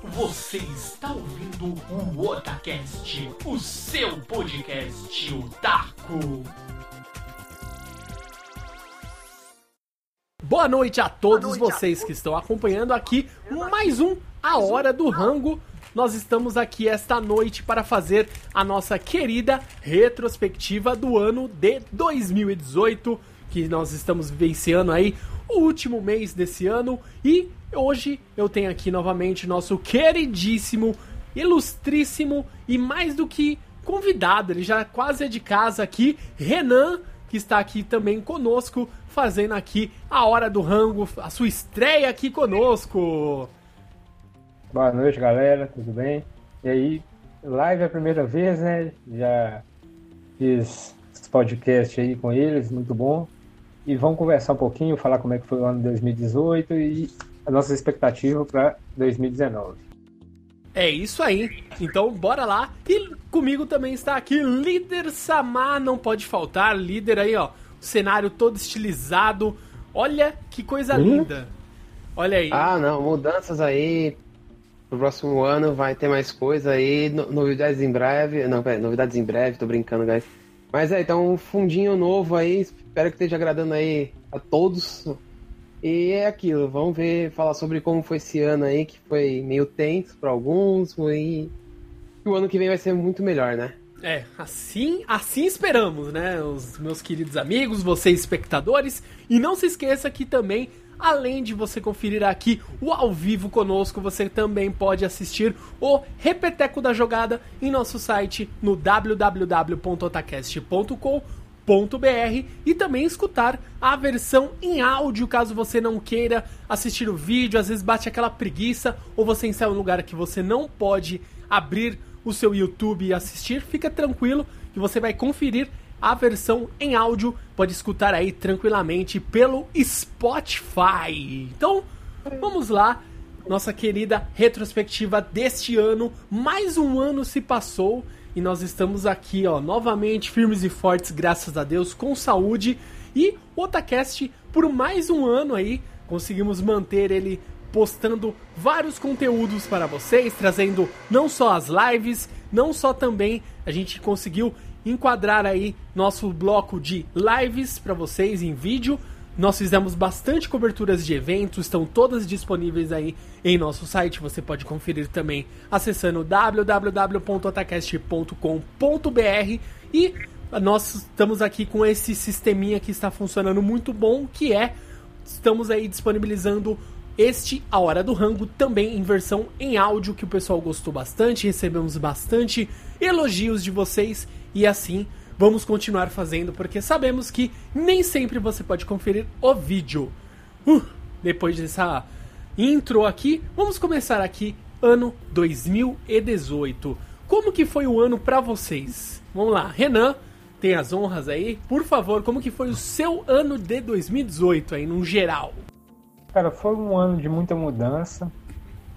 Você está ouvindo o Otacast, o seu podcast otaku. Boa noite a todos noite vocês a... que estão acompanhando aqui mais um A Hora do Rango. Nós estamos aqui esta noite para fazer a nossa querida retrospectiva do ano de 2018, que nós estamos vivenciando aí o último mês desse ano e hoje eu tenho aqui novamente nosso queridíssimo, ilustríssimo e mais do que convidado, ele já quase é de casa aqui, Renan, que está aqui também conosco, fazendo aqui a Hora do Rango, a sua estreia aqui conosco. Boa noite, galera, tudo bem? E aí, live é a primeira vez, né? Já fiz podcast aí com eles, muito bom e vamos conversar um pouquinho, falar como é que foi o ano de 2018 e a nossa expectativa para 2019. É isso aí. Então, bora lá. E comigo também está aqui líder Samar, não pode faltar, líder aí, ó, o cenário todo estilizado. Olha que coisa hum? linda. Olha aí. Ah, não, mudanças aí. No próximo ano vai ter mais coisa aí, novidades em breve. Não, pera, novidades em breve, tô brincando, guys. Mas é, então um fundinho novo aí, espero que esteja agradando aí a todos. E é aquilo, vamos ver, falar sobre como foi esse ano aí, que foi meio tenso para alguns, e o ano que vem vai ser muito melhor, né? É, assim, assim esperamos, né? Os meus queridos amigos, vocês espectadores, e não se esqueça que também Além de você conferir aqui o ao vivo conosco, você também pode assistir o Repeteco da Jogada em nosso site no www.otacast.com.br e também escutar a versão em áudio caso você não queira assistir o vídeo, às vezes bate aquela preguiça ou você em um lugar que você não pode abrir o seu YouTube e assistir, fica tranquilo que você vai conferir a versão em áudio pode escutar aí tranquilamente pelo Spotify. Então, vamos lá, nossa querida retrospectiva deste ano. Mais um ano se passou e nós estamos aqui, ó, novamente firmes e fortes, graças a Deus, com saúde. E o Otacast, por mais um ano aí, conseguimos manter ele postando vários conteúdos para vocês, trazendo não só as lives, não só também a gente conseguiu enquadrar aí nosso bloco de lives para vocês em vídeo. Nós fizemos bastante coberturas de eventos, estão todas disponíveis aí em nosso site. Você pode conferir também acessando www.otacast.com.br e nós estamos aqui com esse sisteminha que está funcionando muito bom, que é estamos aí disponibilizando este A Hora do Rango também em versão em áudio que o pessoal gostou bastante, recebemos bastante elogios de vocês e assim vamos continuar fazendo porque sabemos que nem sempre você pode conferir o vídeo. Uh, depois dessa intro aqui, vamos começar aqui ano 2018. Como que foi o ano para vocês? Vamos lá, Renan, tem as honras aí. Por favor, como que foi o seu ano de 2018 aí no geral? Cara, foi um ano de muita mudança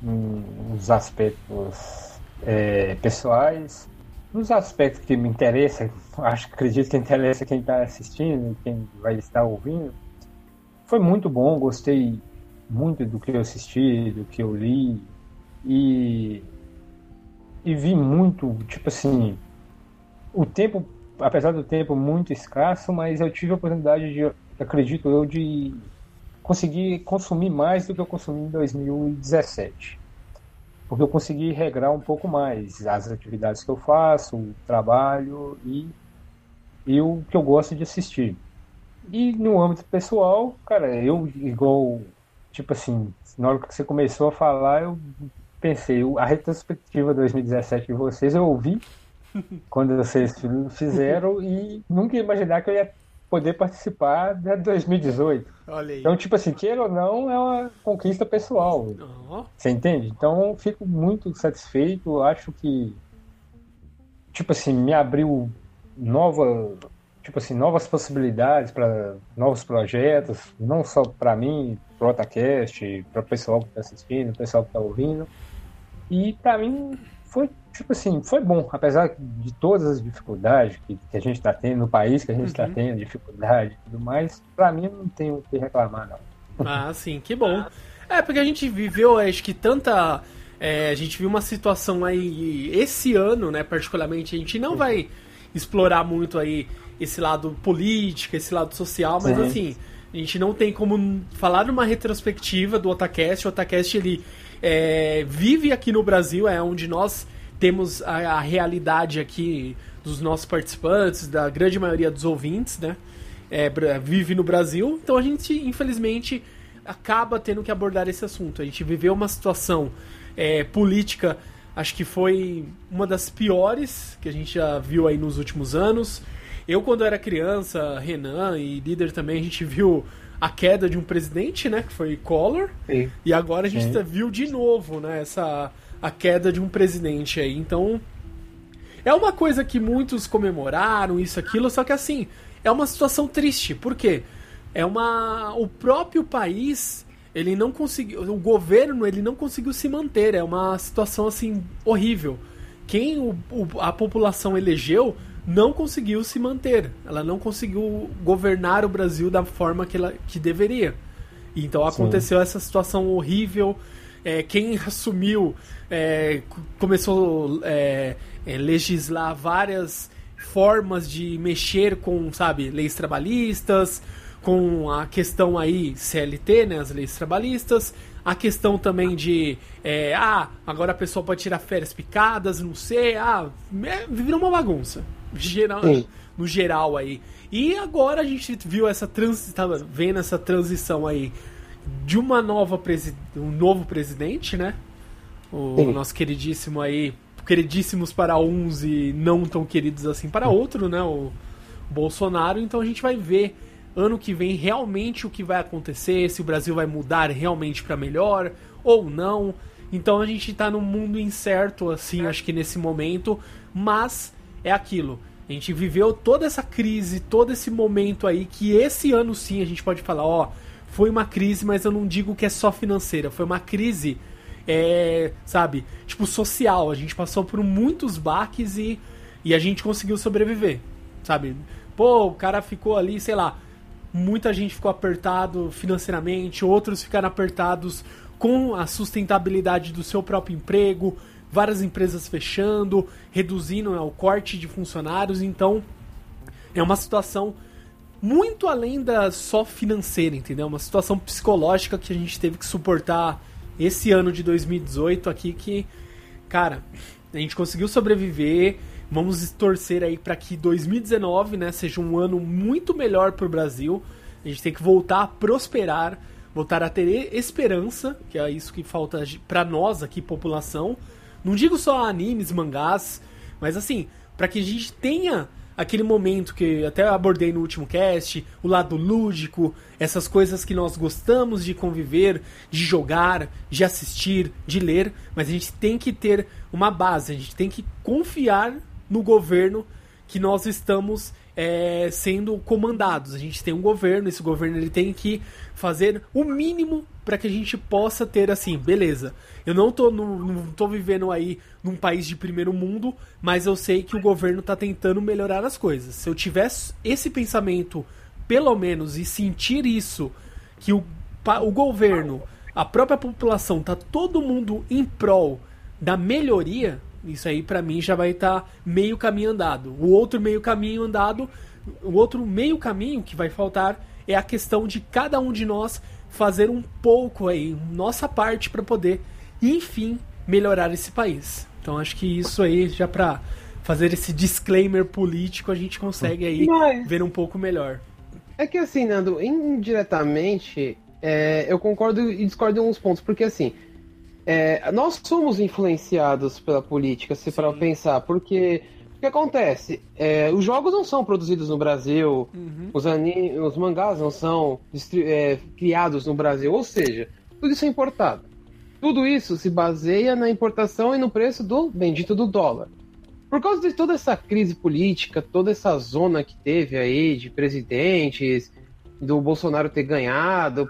nos aspectos é, pessoais, nos aspectos que me interessam, acho que acredito que interessa quem está assistindo, quem vai estar ouvindo, foi muito bom, gostei muito do que eu assisti, do que eu li e e vi muito, tipo assim, o tempo, apesar do tempo muito escasso, mas eu tive a oportunidade de, acredito eu, de conseguir consumir mais do que eu consumi em 2017 porque eu consegui regrar um pouco mais as atividades que eu faço, o trabalho e, e o que eu gosto de assistir. E no âmbito pessoal, cara, eu igual, tipo assim, na hora que você começou a falar, eu pensei, a retrospectiva 2017 de vocês eu ouvi quando vocês fizeram e nunca ia imaginar que eu ia poder participar de 2018. Olha aí. Então, tipo assim, queira ou não, é uma conquista pessoal. Uhum. Você entende? Então, fico muito satisfeito. Acho que, tipo assim, me abriu nova, tipo assim, novas possibilidades para novos projetos, não só para mim, pro Otacast, para o pessoal que está assistindo, o pessoal que está ouvindo. E para mim foi tipo assim, foi bom, apesar de todas as dificuldades que, que a gente está tendo no país, que a gente está uhum. tendo, dificuldade e tudo mais, para mim não tem o que reclamar, não. Ah, sim, que bom. É, porque a gente viveu, acho que, tanta É, a gente viu uma situação aí esse ano, né, particularmente, a gente não vai explorar muito aí esse lado político, esse lado social, mas Sim. assim, a gente não tem como falar numa retrospectiva do Otacast. O Otacast ele é, vive aqui no Brasil, é onde nós temos a, a realidade aqui dos nossos participantes, da grande maioria dos ouvintes, né? É, bra- vive no Brasil, então a gente, infelizmente, acaba tendo que abordar esse assunto. A gente viveu uma situação é, política, acho que foi uma das piores que a gente já viu aí nos últimos anos. Eu, quando era criança, Renan e líder também, a gente viu a queda de um presidente, né? Que foi Collor. Sim. E agora a gente Sim. tá- viu de novo, né? Essa, a queda de um presidente aí. Então, é uma coisa que muitos comemoraram, isso, aquilo, só que assim, é uma situação triste. Por quê? É uma. O próprio país, ele não conseguiu. O governo, ele não conseguiu se manter. É uma situação assim, horrível. Quem o- o- a população elegeu não conseguiu se manter. Ela não conseguiu governar o Brasil da forma que, ela, que deveria. Então aconteceu essa situação horrível. É, quem assumiu é, começou é, é, legislar várias formas de mexer com, sabe, leis trabalhistas, com a questão aí CLT, né, as leis trabalhistas, a questão também de, é, ah, agora a pessoa pode tirar férias picadas, não sei, ah, é, virou uma bagunça, geral, Sim. no geral aí. E agora a gente viu essa trans, tá vendo essa transição aí de uma nova presi um novo presidente, né? O Sim. nosso queridíssimo aí, queridíssimos para uns e não tão queridos assim para outro, né? O Bolsonaro. Então a gente vai ver ano que vem realmente o que vai acontecer, se o Brasil vai mudar realmente para melhor ou não. Então a gente tá num mundo incerto assim, acho que nesse momento, mas é aquilo. A gente viveu toda essa crise, todo esse momento aí que esse ano sim a gente pode falar, ó, foi uma crise, mas eu não digo que é só financeira, foi uma crise é, sabe, tipo social. A gente passou por muitos baques e, e a gente conseguiu sobreviver, sabe? Pô, o cara ficou ali, sei lá, muita gente ficou apertado financeiramente, outros ficaram apertados com a sustentabilidade do seu próprio emprego, várias empresas fechando, reduzindo né, o corte de funcionários, então é uma situação muito além da só financeira, entendeu? Uma situação psicológica que a gente teve que suportar esse ano de 2018 aqui que, cara, a gente conseguiu sobreviver. Vamos torcer aí para que 2019, né, seja um ano muito melhor para o Brasil. A gente tem que voltar a prosperar, voltar a ter esperança, que é isso que falta para nós aqui, população. Não digo só animes, mangás, mas assim, para que a gente tenha aquele momento que até abordei no último cast, o lado lúdico, essas coisas que nós gostamos de conviver, de jogar, de assistir, de ler, mas a gente tem que ter uma base, a gente tem que confiar no governo que nós estamos é, sendo comandados. A gente tem um governo, esse governo ele tem que fazer o mínimo para que a gente possa ter assim, beleza. Eu não tô, no, não tô vivendo aí num país de primeiro mundo, mas eu sei que o governo tá tentando melhorar as coisas. Se eu tivesse esse pensamento, pelo menos, e sentir isso, que o, o governo, a própria população, tá todo mundo em prol da melhoria, isso aí pra mim já vai estar meio caminho andado. O outro meio caminho andado, o outro meio caminho que vai faltar é a questão de cada um de nós fazer um pouco aí, nossa parte para poder, enfim, melhorar esse país. Então acho que isso aí já pra fazer esse disclaimer político a gente consegue aí Mas- ver um pouco melhor. É que assim, Nando, indiretamente, é, eu concordo e discordo em alguns pontos, porque assim, é, nós somos influenciados pela política, se para pensar, porque o que acontece? É, os jogos não são produzidos no Brasil, os, ani os mangás não são é, criados no Brasil, ou seja, tudo isso é importado. Tudo isso se baseia na importação e no preço do bendito do dólar. Por causa de toda essa crise política, toda essa zona que teve aí de presidentes, do Bolsonaro ter ganhado,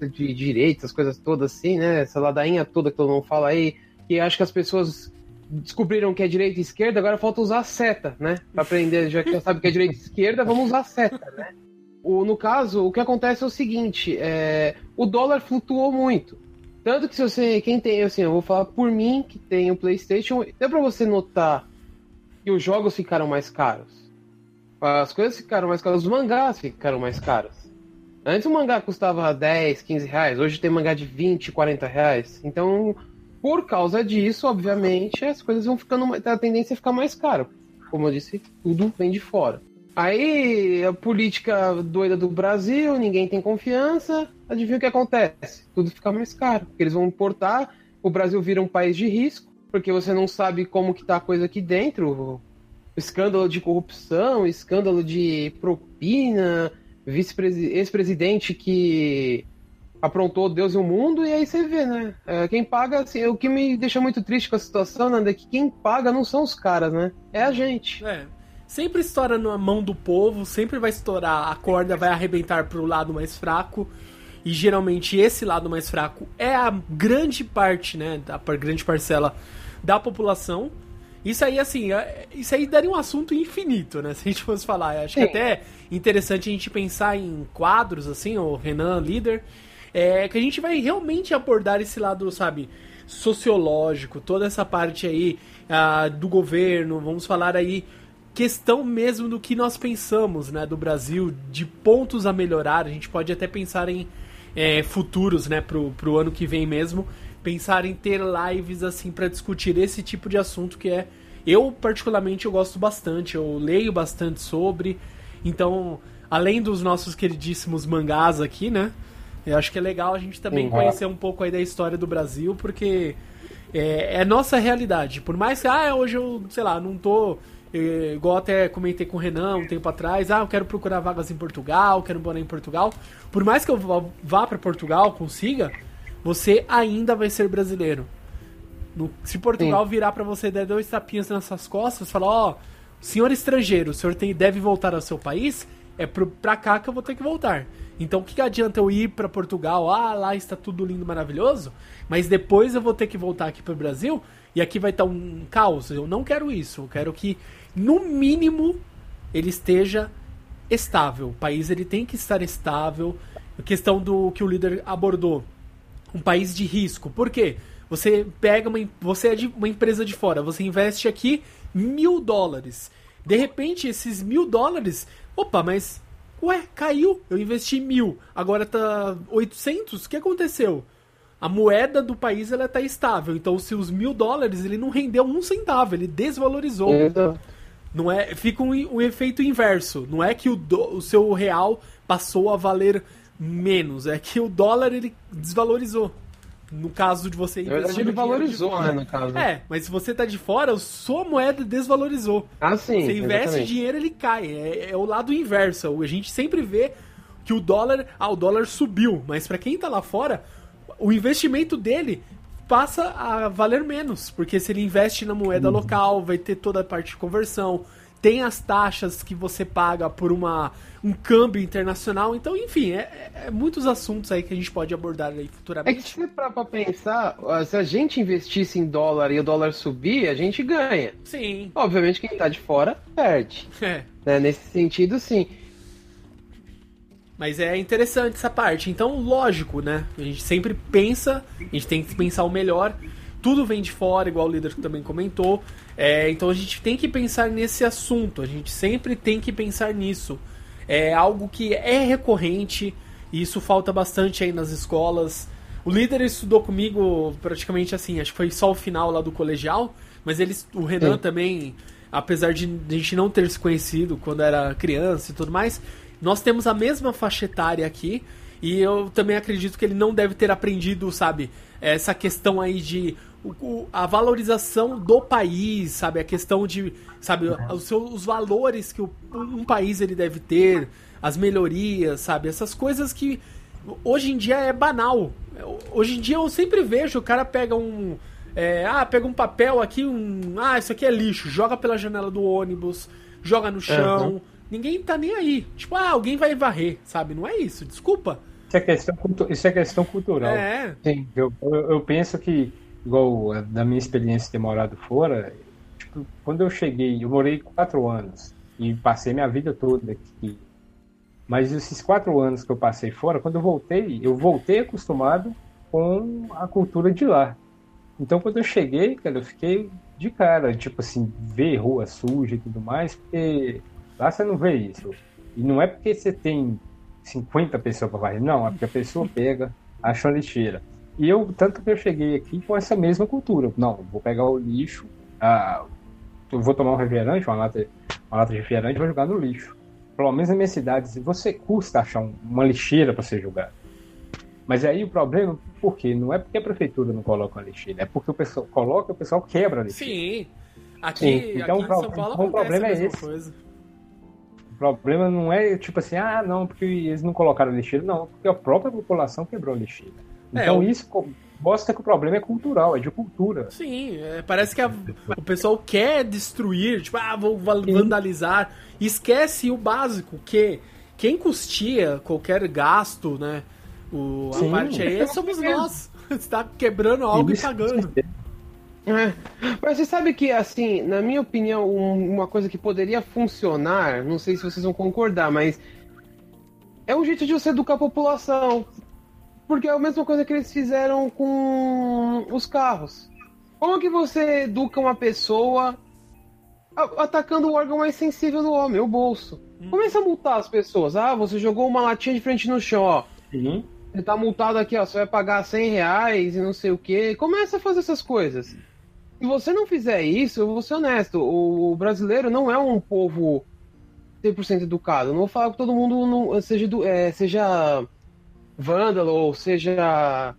de direitos, as coisas todas assim, né? Essa ladainha toda que todo mundo fala aí, que acho que as pessoas descobriram que é direita e esquerda, agora falta usar a seta, né? Pra aprender, já que já sabe que é direita e esquerda, vamos usar a seta, né? O, no caso, o que acontece é o seguinte: é, o dólar flutuou muito. Tanto que se você, quem tem, assim, eu vou falar por mim que tem o PlayStation, deu pra você notar que os jogos ficaram mais caros. As coisas ficaram mais caras, os mangás ficaram mais caros. Antes o mangá custava 10, 15 reais, hoje tem mangá de 20, 40 reais. Então, por causa disso, obviamente, as coisas vão ficando. A tendência é ficar mais caro. Como eu disse, tudo vem de fora. Aí, a política doida do Brasil, ninguém tem confiança. Adivinha o que acontece? Tudo fica mais caro. Porque eles vão importar, o Brasil vira um país de risco, porque você não sabe como que tá a coisa aqui dentro. Escândalo de corrupção, escândalo de propina, ex-presidente que aprontou Deus e o mundo, e aí você vê, né? É, quem paga, assim, o que me deixa muito triste com a situação, Nanda, é que quem paga não são os caras, né? É a gente. É. Sempre estoura na mão do povo, sempre vai estourar, a corda vai arrebentar pro lado mais fraco. E geralmente esse lado mais fraco é a grande parte, né? A grande parcela da população. Isso aí, assim, é, isso aí daria um assunto infinito, né? Se a gente fosse falar. Eu acho Sim. que até interessante a gente pensar em quadros, assim, o Renan, líder, é, que a gente vai realmente abordar esse lado, sabe, sociológico, toda essa parte aí uh, do governo, vamos falar aí questão mesmo do que nós pensamos, né, do Brasil, de pontos a melhorar, a gente pode até pensar em é, futuros, né, pro, pro ano que vem mesmo, pensar em ter lives assim para discutir esse tipo de assunto que é eu particularmente eu gosto bastante, eu leio bastante sobre, então além dos nossos queridíssimos mangás aqui, né, eu acho que é legal a gente também uhum. conhecer um pouco aí da história do Brasil, porque é, é nossa realidade. Por mais que, ah, hoje eu, sei lá, não tô. É, igual até comentei com o Renan um tempo atrás, ah, eu quero procurar vagas em Portugal, quero morar em Portugal. Por mais que eu vá para Portugal, consiga, você ainda vai ser brasileiro. No, se Portugal Sim. virar para você der dois tapinhas nas suas costas, falar, ó, oh, senhor estrangeiro, o senhor tem, deve voltar ao seu país, é pro, pra cá que eu vou ter que voltar. Então o que, que adianta eu ir para Portugal? Ah, lá está tudo lindo, maravilhoso, mas depois eu vou ter que voltar aqui para o Brasil e aqui vai estar tá um caos. Eu não quero isso. Eu quero que no mínimo ele esteja estável. O país ele tem que estar estável. A questão do que o líder abordou, um país de risco. Por quê? Você pega uma, você é de uma empresa de fora, você investe aqui mil dólares. De repente, esses mil dólares, opa, mas Ué, caiu. Eu investi mil, agora tá 800. O que aconteceu? A moeda do país ela tá estável. Então, se os mil dólares ele não rendeu um centavo, ele desvalorizou. Não é, fica um, um, efeito inverso. Não é que o, do, o seu real passou a valer menos, é que o dólar ele desvalorizou. No caso de você investir. Na verdade, ele valorizou, né? No caso. É, mas se você tá de fora, a sua moeda desvalorizou. Ah, sim. Você investe exatamente. dinheiro, ele cai. É, é, o lado inverso. A gente sempre vê que o dólar. Ah, o dólar subiu. Mas para quem tá lá fora, o investimento dele passa a valer menos. Porque se ele investe na moeda uhum. local, vai ter toda a parte de conversão tem as taxas que você paga por uma, um câmbio internacional. Então, enfim, é, é, é muitos assuntos aí que a gente pode abordar aí futuramente. É que se para pra pensar, se a gente investisse em dólar e o dólar subir, a gente ganha. Sim. Obviamente quem tá de fora perde. É. Né? Nesse sentido, sim. Mas é interessante essa parte. Então, lógico, né? A gente sempre pensa, a gente tem que pensar o melhor tudo vem de fora, igual o líder também comentou. É, então a gente tem que pensar nesse assunto, a gente sempre tem que pensar nisso. É algo que é recorrente e isso falta bastante aí nas escolas. O líder estudou comigo praticamente assim, acho que foi só o final lá do colegial, mas eles, o Renan Sim. também, apesar de a gente não ter se conhecido quando era criança e tudo mais, nós temos a mesma faixa etária aqui. E eu também acredito que ele não deve ter aprendido, sabe, essa questão aí de o, a valorização do país, sabe? A questão de, sabe, os, seus, os valores que o, um país ele deve ter, as melhorias, sabe? Essas coisas que hoje em dia é banal. Hoje em dia eu sempre vejo o cara pega um. É, ah, pega um papel aqui, um. Ah, isso aqui é lixo, joga pela janela do ônibus, joga no chão. Uhum. Ninguém tá nem aí. Tipo, ah, alguém vai varrer, sabe? Não é isso, desculpa. Isso é questão, isso é questão cultural. É. Sim, eu, eu, eu penso que igual da minha experiência de morado fora, tipo, quando eu cheguei, eu morei quatro anos e passei minha vida toda aqui. Mas esses quatro anos que eu passei fora, quando eu voltei, eu voltei acostumado com a cultura de lá. Então, quando eu cheguei, cara, eu fiquei de cara, tipo assim, ver rua suja e tudo mais, porque lá você não vê isso. E não é porque você tem 50 pessoas para varrer, não, é porque a pessoa pega, acha uma lixeira. E eu, tanto que eu cheguei aqui com essa mesma cultura. Não, vou pegar o lixo, ah, eu vou tomar um refrigerante, uma lata, uma lata de refrigerante e vou jogar no lixo. Pelo menos na minha cidade, você custa achar uma lixeira para ser jogada. Mas aí o problema, por quê? Não é porque a prefeitura não coloca uma lixeira, é porque o pessoal coloca, o pessoal quebra a lixeira. Sim. Aqui, Sim, então aqui Paulo então o problema é esse. coisa. O problema não é tipo assim, ah, não, porque eles não colocaram lixeira, não, porque a própria população quebrou a lixeira. É, Então o- isso mostra que o problema é cultural, é de cultura. Sim, é, parece que a- o pessoal quer destruir, tipo, ah, vou va- vandalizar. E esquece o básico, que quem custia qualquer gasto, né? O, a Sim. parte aí somos nós. Você tá quebrando algo Isso, e pagando. É. Mas você sabe que, assim, na minha opinião, um- uma coisa que poderia funcionar, não sei se vocês vão concordar, mas é um jeito de você educar a população. Porque é a mesma coisa que eles fizeram com os carros. Como que você educa uma pessoa atacando o órgão mais sensível do homem, o bolso? Começa a multar as pessoas. Ah, você jogou uma latinha de frente no chão, ó. Sim. Você tá multado aqui, ó. Você vai pagar 100 reais e não sei o que. Começa a fazer essas coisas. Se você não fizer isso, eu vou ser honesto. O brasileiro não é um povo 100% educado. Eu não vou falar que todo mundo não, seja, é, seja vândalo ou seja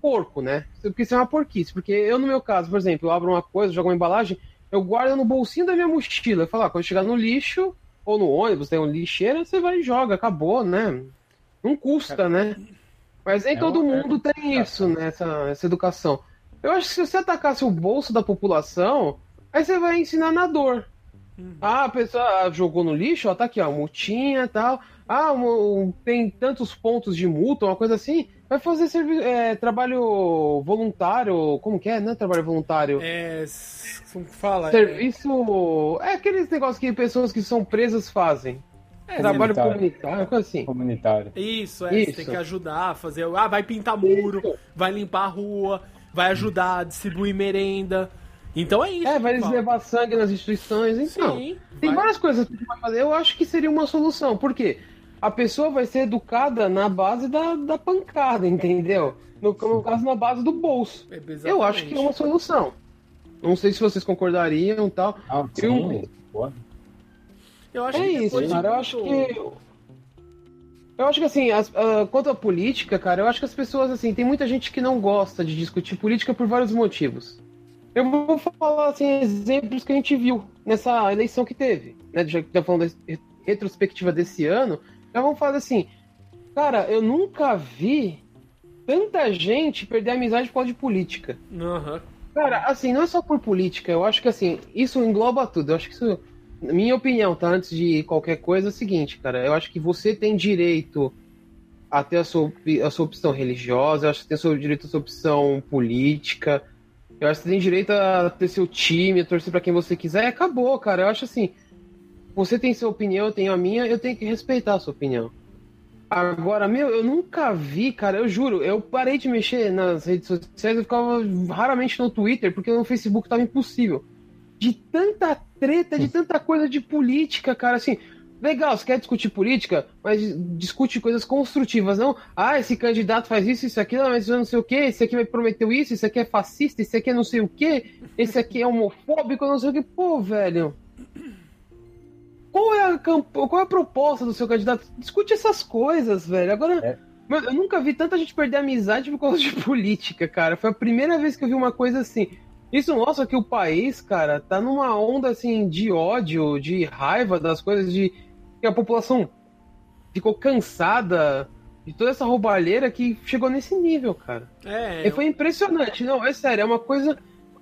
porco, né? Porque isso é uma porquice. Porque eu, no meu caso, por exemplo, eu abro uma coisa, jogo uma embalagem, eu guardo no bolsinho da minha mochila. Eu falo, ah, quando chegar no lixo ou no ônibus, tem uma lixeira, você vai e joga, acabou, né? Não custa, né? Mas nem É todo uma- mundo tem isso, né? Essa, essa educação. Eu acho que se você atacasse o bolso da população, aí você vai ensinar na dor. Ah, a pessoa jogou no lixo, ó, tá aqui, ó, multinha e tal. Ah, um- tem tantos pontos de multa, uma coisa assim. Vai fazer é, trabalho voluntário, como que é, né? Trabalho voluntário. É. Como que fala? É- Serviço. É aqueles negócios que pessoas que são presas fazem. É, Trabalho comunitário. coisa assim. Comunitário. Isso, é, você Isso. tem que ajudar a fazer. Ah, vai pintar muro, Isso. vai limpar a rua, vai ajudar a distribuir merenda. Então é isso. É, vai fala. levar sangue nas instituições, então. Sim, Tem vai- várias coisas que você pode fazer. Eu acho que seria uma solução. Por quê? A pessoa vai ser educada na base da, da pancada, entendeu? No, no caso, na base do bolso. É, Eu acho que é uma solução. Não sei se vocês concordariam e tal. Ah, Eu- sim. Boa. Eu acho É que isso, cara. Eu acho que. Eu acho que assim, as- ah, quanto à política, cara, eu acho que as pessoas, assim, tem muita gente que não gosta de discutir política por vários motivos. Eu vou falar, assim, exemplos que a gente viu nessa eleição que teve, né? Já que tá falando da retrospectiva desse ano, já vamos falar assim, cara, eu nunca vi tanta gente perder a amizade por causa de política. Aham. Cara, assim, não é só por política, eu acho que assim, isso engloba tudo. Eu acho que isso, na minha opinião, tá? Antes de qualquer coisa, é o seguinte, cara, eu acho que você tem direito a ter a sua, a sua opção religiosa, eu acho que tem seu direito a sua opção política, eu acho que você tem direito a ter seu time, a torcer pra quem você quiser, e acabou, cara. Eu acho assim, você tem sua opinião, eu tenho a minha, eu tenho que respeitar a sua opinião. Agora, meu, eu nunca vi, cara, eu juro, eu parei de mexer nas redes sociais, eu ficava raramente no Twitter, porque no Facebook tava impossível. De tanta treta, de tanta coisa de política, cara, assim, legal, você quer discutir política, mas discute coisas construtivas, não? Ah, esse candidato faz isso, isso, aquilo, mas eu não sei o que, esse aqui me prometeu isso, esse aqui é fascista, esse aqui é não sei o que, esse aqui é homofóbico, não sei o que, pô, velho. Qual é a, camp... Qual é a proposta do seu candidato? Discute essas coisas, velho. Agora, É. eu nunca vi tanta gente perder a amizade por causa de política, cara. Foi a primeira vez que eu vi uma coisa assim. Isso mostra que o país, cara, tá numa onda assim de ódio, de raiva das coisas, de que a população ficou cansada de toda essa roubalheira que chegou nesse nível, cara. É, E foi impressionante, não, é sério, é uma coisa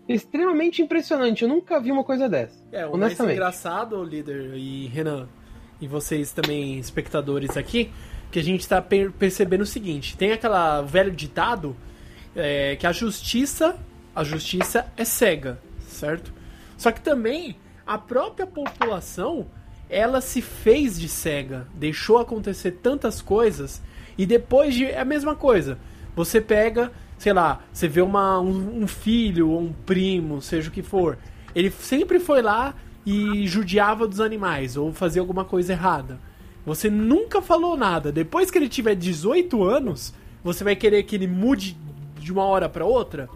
extremamente impressionante. Eu nunca vi uma coisa dessa. É, o mais engraçado, líder e Renan, e vocês também, espectadores aqui, que a gente tá per- percebendo o seguinte: tem aquela velho ditado é, que a justiça, a justiça é cega, certo? Só que também a própria população, ela se fez de cega, deixou acontecer tantas coisas e depois de é a mesma coisa. Você pega, sei lá, você vê uma, um, um filho ou um primo, seja o que for. Ele sempre foi lá e judiava dos animais ou fazia alguma coisa errada. Você nunca falou nada. Depois que ele tiver 18 anos, você vai querer que ele mude de uma hora para outra?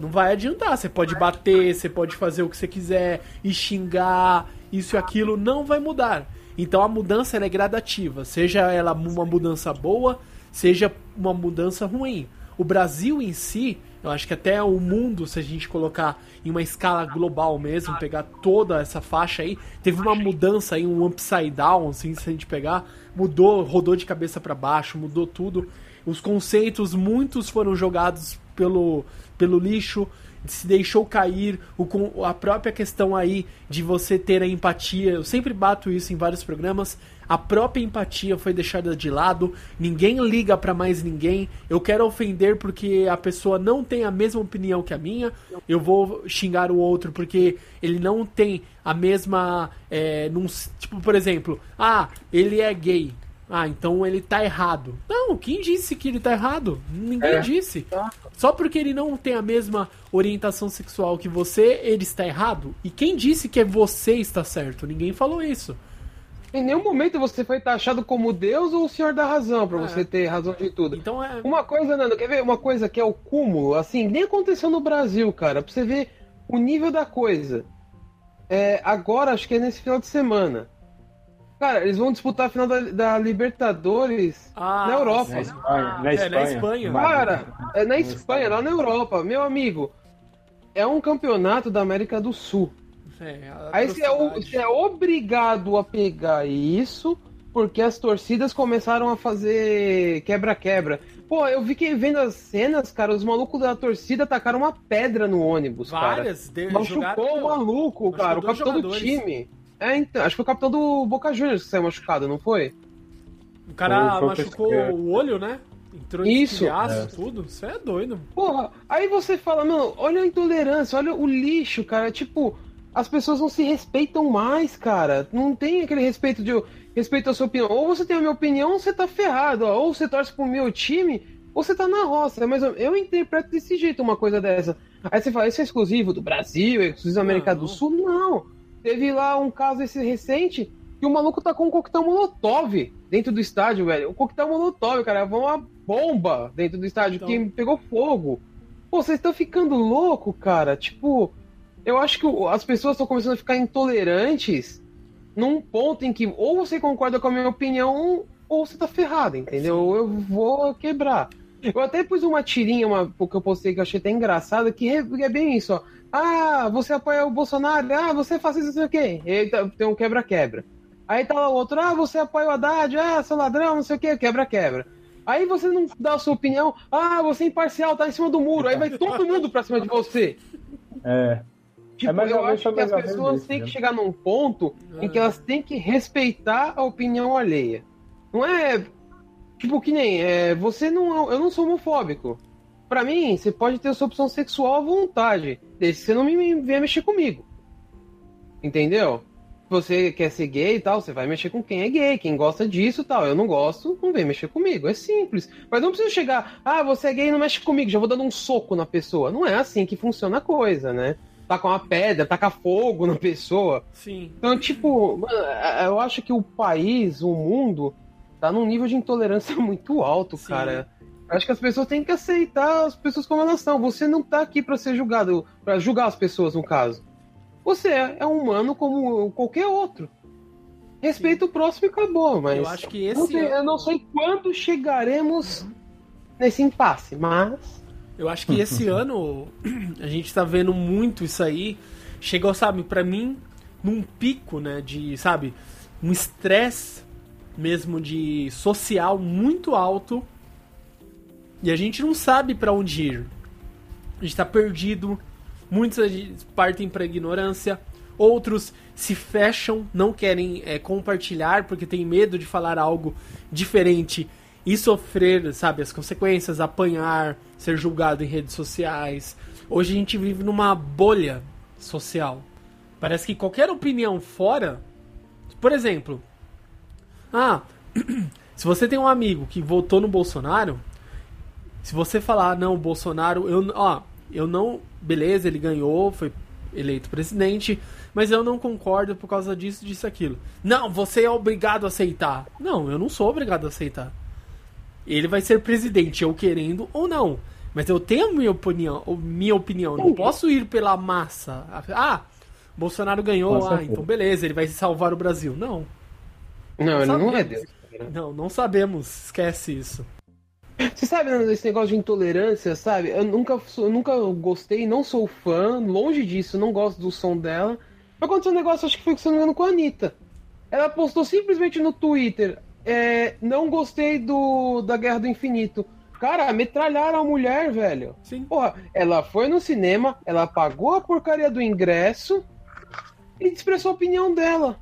Não vai adiantar. Você pode bater, você pode fazer o que você quiser e xingar, isso e aquilo, não vai mudar. Então a mudança é gradativa, seja ela uma mudança boa, seja uma mudança ruim. O Brasil em si, eu acho que até o mundo, se a gente colocar em uma escala global mesmo, pegar toda essa faixa aí, teve uma mudança aí, um upside down, assim, se a gente pegar, mudou, rodou de cabeça para baixo, mudou tudo. Os conceitos, muitos foram jogados pelo, pelo lixo se deixou cair, o, a própria questão aí de você ter a empatia, eu sempre bato isso em vários programas, a própria empatia foi deixada de lado, ninguém liga para mais ninguém, eu quero ofender porque a pessoa não tem a mesma opinião que a minha, eu vou xingar o outro porque ele não tem a mesma. É, num, tipo, por exemplo, ah, ele é gay. Ah, então ele tá errado. Não, quem disse que ele tá errado? Ninguém é. disse. Só porque ele não tem a mesma orientação sexual que você, ele está errado? E quem disse que é você está certo? Ninguém falou isso. Em nenhum momento você foi taxado como Deus ou o Senhor da razão para é. você ter razão de tudo. Então é. Uma coisa, Nando, quer ver uma coisa que é o cúmulo? Assim, nem aconteceu no Brasil, cara. Pra você ver o nível da coisa. É, agora, acho que é nesse final de semana. Cara, eles vão disputar a final da, da Libertadores ah, na Europa. Na Espanha. Na Espanha. É, na Espanha. Cara, é na Espanha, lá na Europa. Meu amigo, é um campeonato da América do Sul. É, Aí você é, você é obrigado a pegar isso porque as torcidas começaram a fazer quebra-quebra. Pô, eu vi que vendo as cenas, cara, os malucos da torcida tacaram uma pedra no ônibus, Várias, cara. Machucou o maluco, cara, o capitão jogadores. do time. É, então, acho que foi o capitão do Boca Juniors que saiu machucado, não foi? O cara foi, foi machucou o olho, né? Entrou em Isso. é. tudo. Isso é doido. Porra, aí você fala, mano, olha a intolerância, olha o lixo, cara. Tipo, as pessoas não se respeitam mais, cara. Não tem aquele respeito de respeito à sua opinião. Ou você tem a minha opinião, ou você tá ferrado. Ó. Ou você torce pro meu time, ou você tá na roça. Mas eu, interpreto desse jeito uma coisa dessa. Aí você fala, isso é exclusivo do Brasil, é exclusivo da América não, do Sul? Não. Teve lá um caso esse recente que o maluco tá com um coquetel molotov dentro do estádio, velho. O coquetel molotov, cara, uma bomba dentro do estádio então... que pegou fogo. Pô, vocês estão ficando louco, cara. Tipo, eu acho que as pessoas estão começando a ficar intolerantes num ponto em que ou você concorda com a minha opinião ou você tá ferrado, entendeu? Eu vou quebrar. Eu até pus uma tirinha, uma, que eu postei que eu achei até engraçado, que é, é bem isso, ó. Ah, você apoia o Bolsonaro? Ah, você faz isso, não sei o quê. E aí tá, tem um quebra-quebra. Aí tá lá o outro, ah, você apoia o Haddad? Ah, seu ladrão, não sei o quê, quebra-quebra. Aí você não dá a sua opinião, ah, você é imparcial, tá em cima do muro. Aí vai todo mundo pra cima de você. É. Tipo, é mais eu acho que as pessoas têm que chegar num ponto em que elas têm que respeitar a opinião alheia. Não é. Tipo, que nem. É, você não. Eu não sou homofóbico. Pra mim, você pode ter sua opção sexual à vontade, desde que você não me venha mexer comigo. Entendeu? Você quer ser gay e tal, você vai mexer com quem é gay, quem gosta disso e tal. Eu não gosto, não vem mexer comigo. É simples. Mas não precisa chegar, ah, você é gay, não mexe comigo, já vou dando um soco na pessoa. Não é assim que funciona a coisa, né? Tacar uma pedra, tacar fogo na pessoa. Sim. Então, tipo, eu acho que o país, o mundo, tá num nível de intolerância muito alto, Sim. cara. Acho que as pessoas têm que aceitar as pessoas como elas são. Você não tá aqui para ser julgado, para julgar as pessoas, no caso. Você é, é humano como qualquer outro. Respeita o próximo e acabou, mas. Eu acho que esse. Não sei, eu não sei quando chegaremos uhum. nesse impasse, mas. Eu acho que esse ano a gente tá vendo muito isso aí. Chegou, sabe, para mim, num pico, né, de, sabe, um estresse mesmo de social muito alto e a gente não sabe para onde ir. A gente tá perdido. Muitos partem para ignorância. Outros se fecham, não querem é, compartilhar porque tem medo de falar algo diferente e sofrer, sabe, as consequências, apanhar, ser julgado em redes sociais. Hoje a gente vive numa bolha social. Parece que qualquer opinião fora, por exemplo, ah, se você tem um amigo que votou no Bolsonaro, Se você falar, não, o Bolsonaro, eu, ó, eu não. Beleza, ele ganhou, foi eleito presidente, mas eu não concordo por causa disso, disso, aquilo. Não, você é obrigado a aceitar. Não, eu não sou obrigado a aceitar. Ele vai ser presidente, eu querendo ou não. Mas eu tenho minha opinião, minha opinião. Não posso ir pela massa. Ah, Bolsonaro ganhou, ah, então beleza, ele vai salvar o Brasil. Não. Não, ele não é Deus. Não, não sabemos. Esquece isso. Você sabe esse negócio de intolerância, sabe? Eu nunca, eu nunca gostei, não sou fã, longe disso, não gosto do som dela. Mas aconteceu um negócio, acho que foi, se não me engano, com a Anitta. Ela postou simplesmente no Twitter: é, Não gostei do da Guerra do Infinito. Cara, metralharam a mulher, velho. Sim. Porra, ela foi no cinema, ela pagou a porcaria do ingresso e expressou a opinião dela.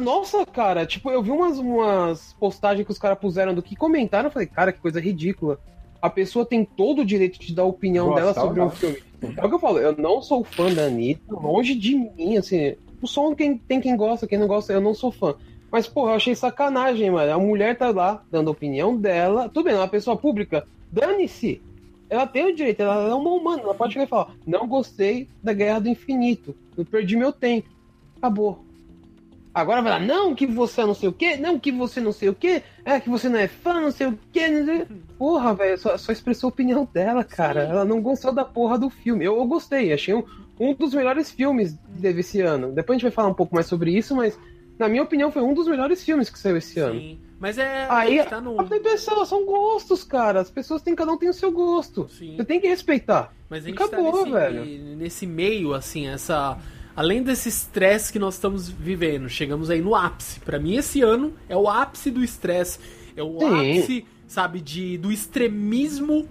Nossa, cara, tipo, eu vi umas, umas postagens que os caras puseram do que comentaram, eu falei, cara, que coisa ridícula. A pessoa tem todo o direito de dar a opinião Nossa, dela sobre um filme. É o que eu falo, eu não sou fã da Anitta, longe de mim, assim. O som quem, tem quem gosta, quem não gosta, eu não sou fã. Mas, porra, eu achei sacanagem, mano. A mulher tá lá dando a opinião dela. Tudo bem, é uma pessoa pública. Dane-se. Ela tem o direito, ela é uma humana. Ela pode chegar e falar: Não gostei da Guerra do Infinito. Eu perdi meu tempo. Acabou. Agora vai lá, não que você não sei o que, não que você não sei o que, é que você não é fã, não sei o que. Porra, velho, só, só, expressou a opinião dela, cara. Sim. Ela não gostou da porra do filme. Eu, eu gostei, achei um, um dos melhores filmes desse ano. Depois a gente vai falar um pouco mais sobre isso, mas na minha opinião foi um dos melhores filmes que saiu esse Sim. ano. Mas é. Aí tá no... tem pessoas, são gostos, cara. As pessoas têm, cada um tem o seu gosto. Sim. Você tem que respeitar. Mas a gente Acabou, tá nesse, velho. nesse meio, assim, essa além desse estresse que nós estamos vivendo, chegamos aí no ápice. Para mim, esse ano é o ápice do estresse. É o Sim. ápice, sabe, de, do extremismo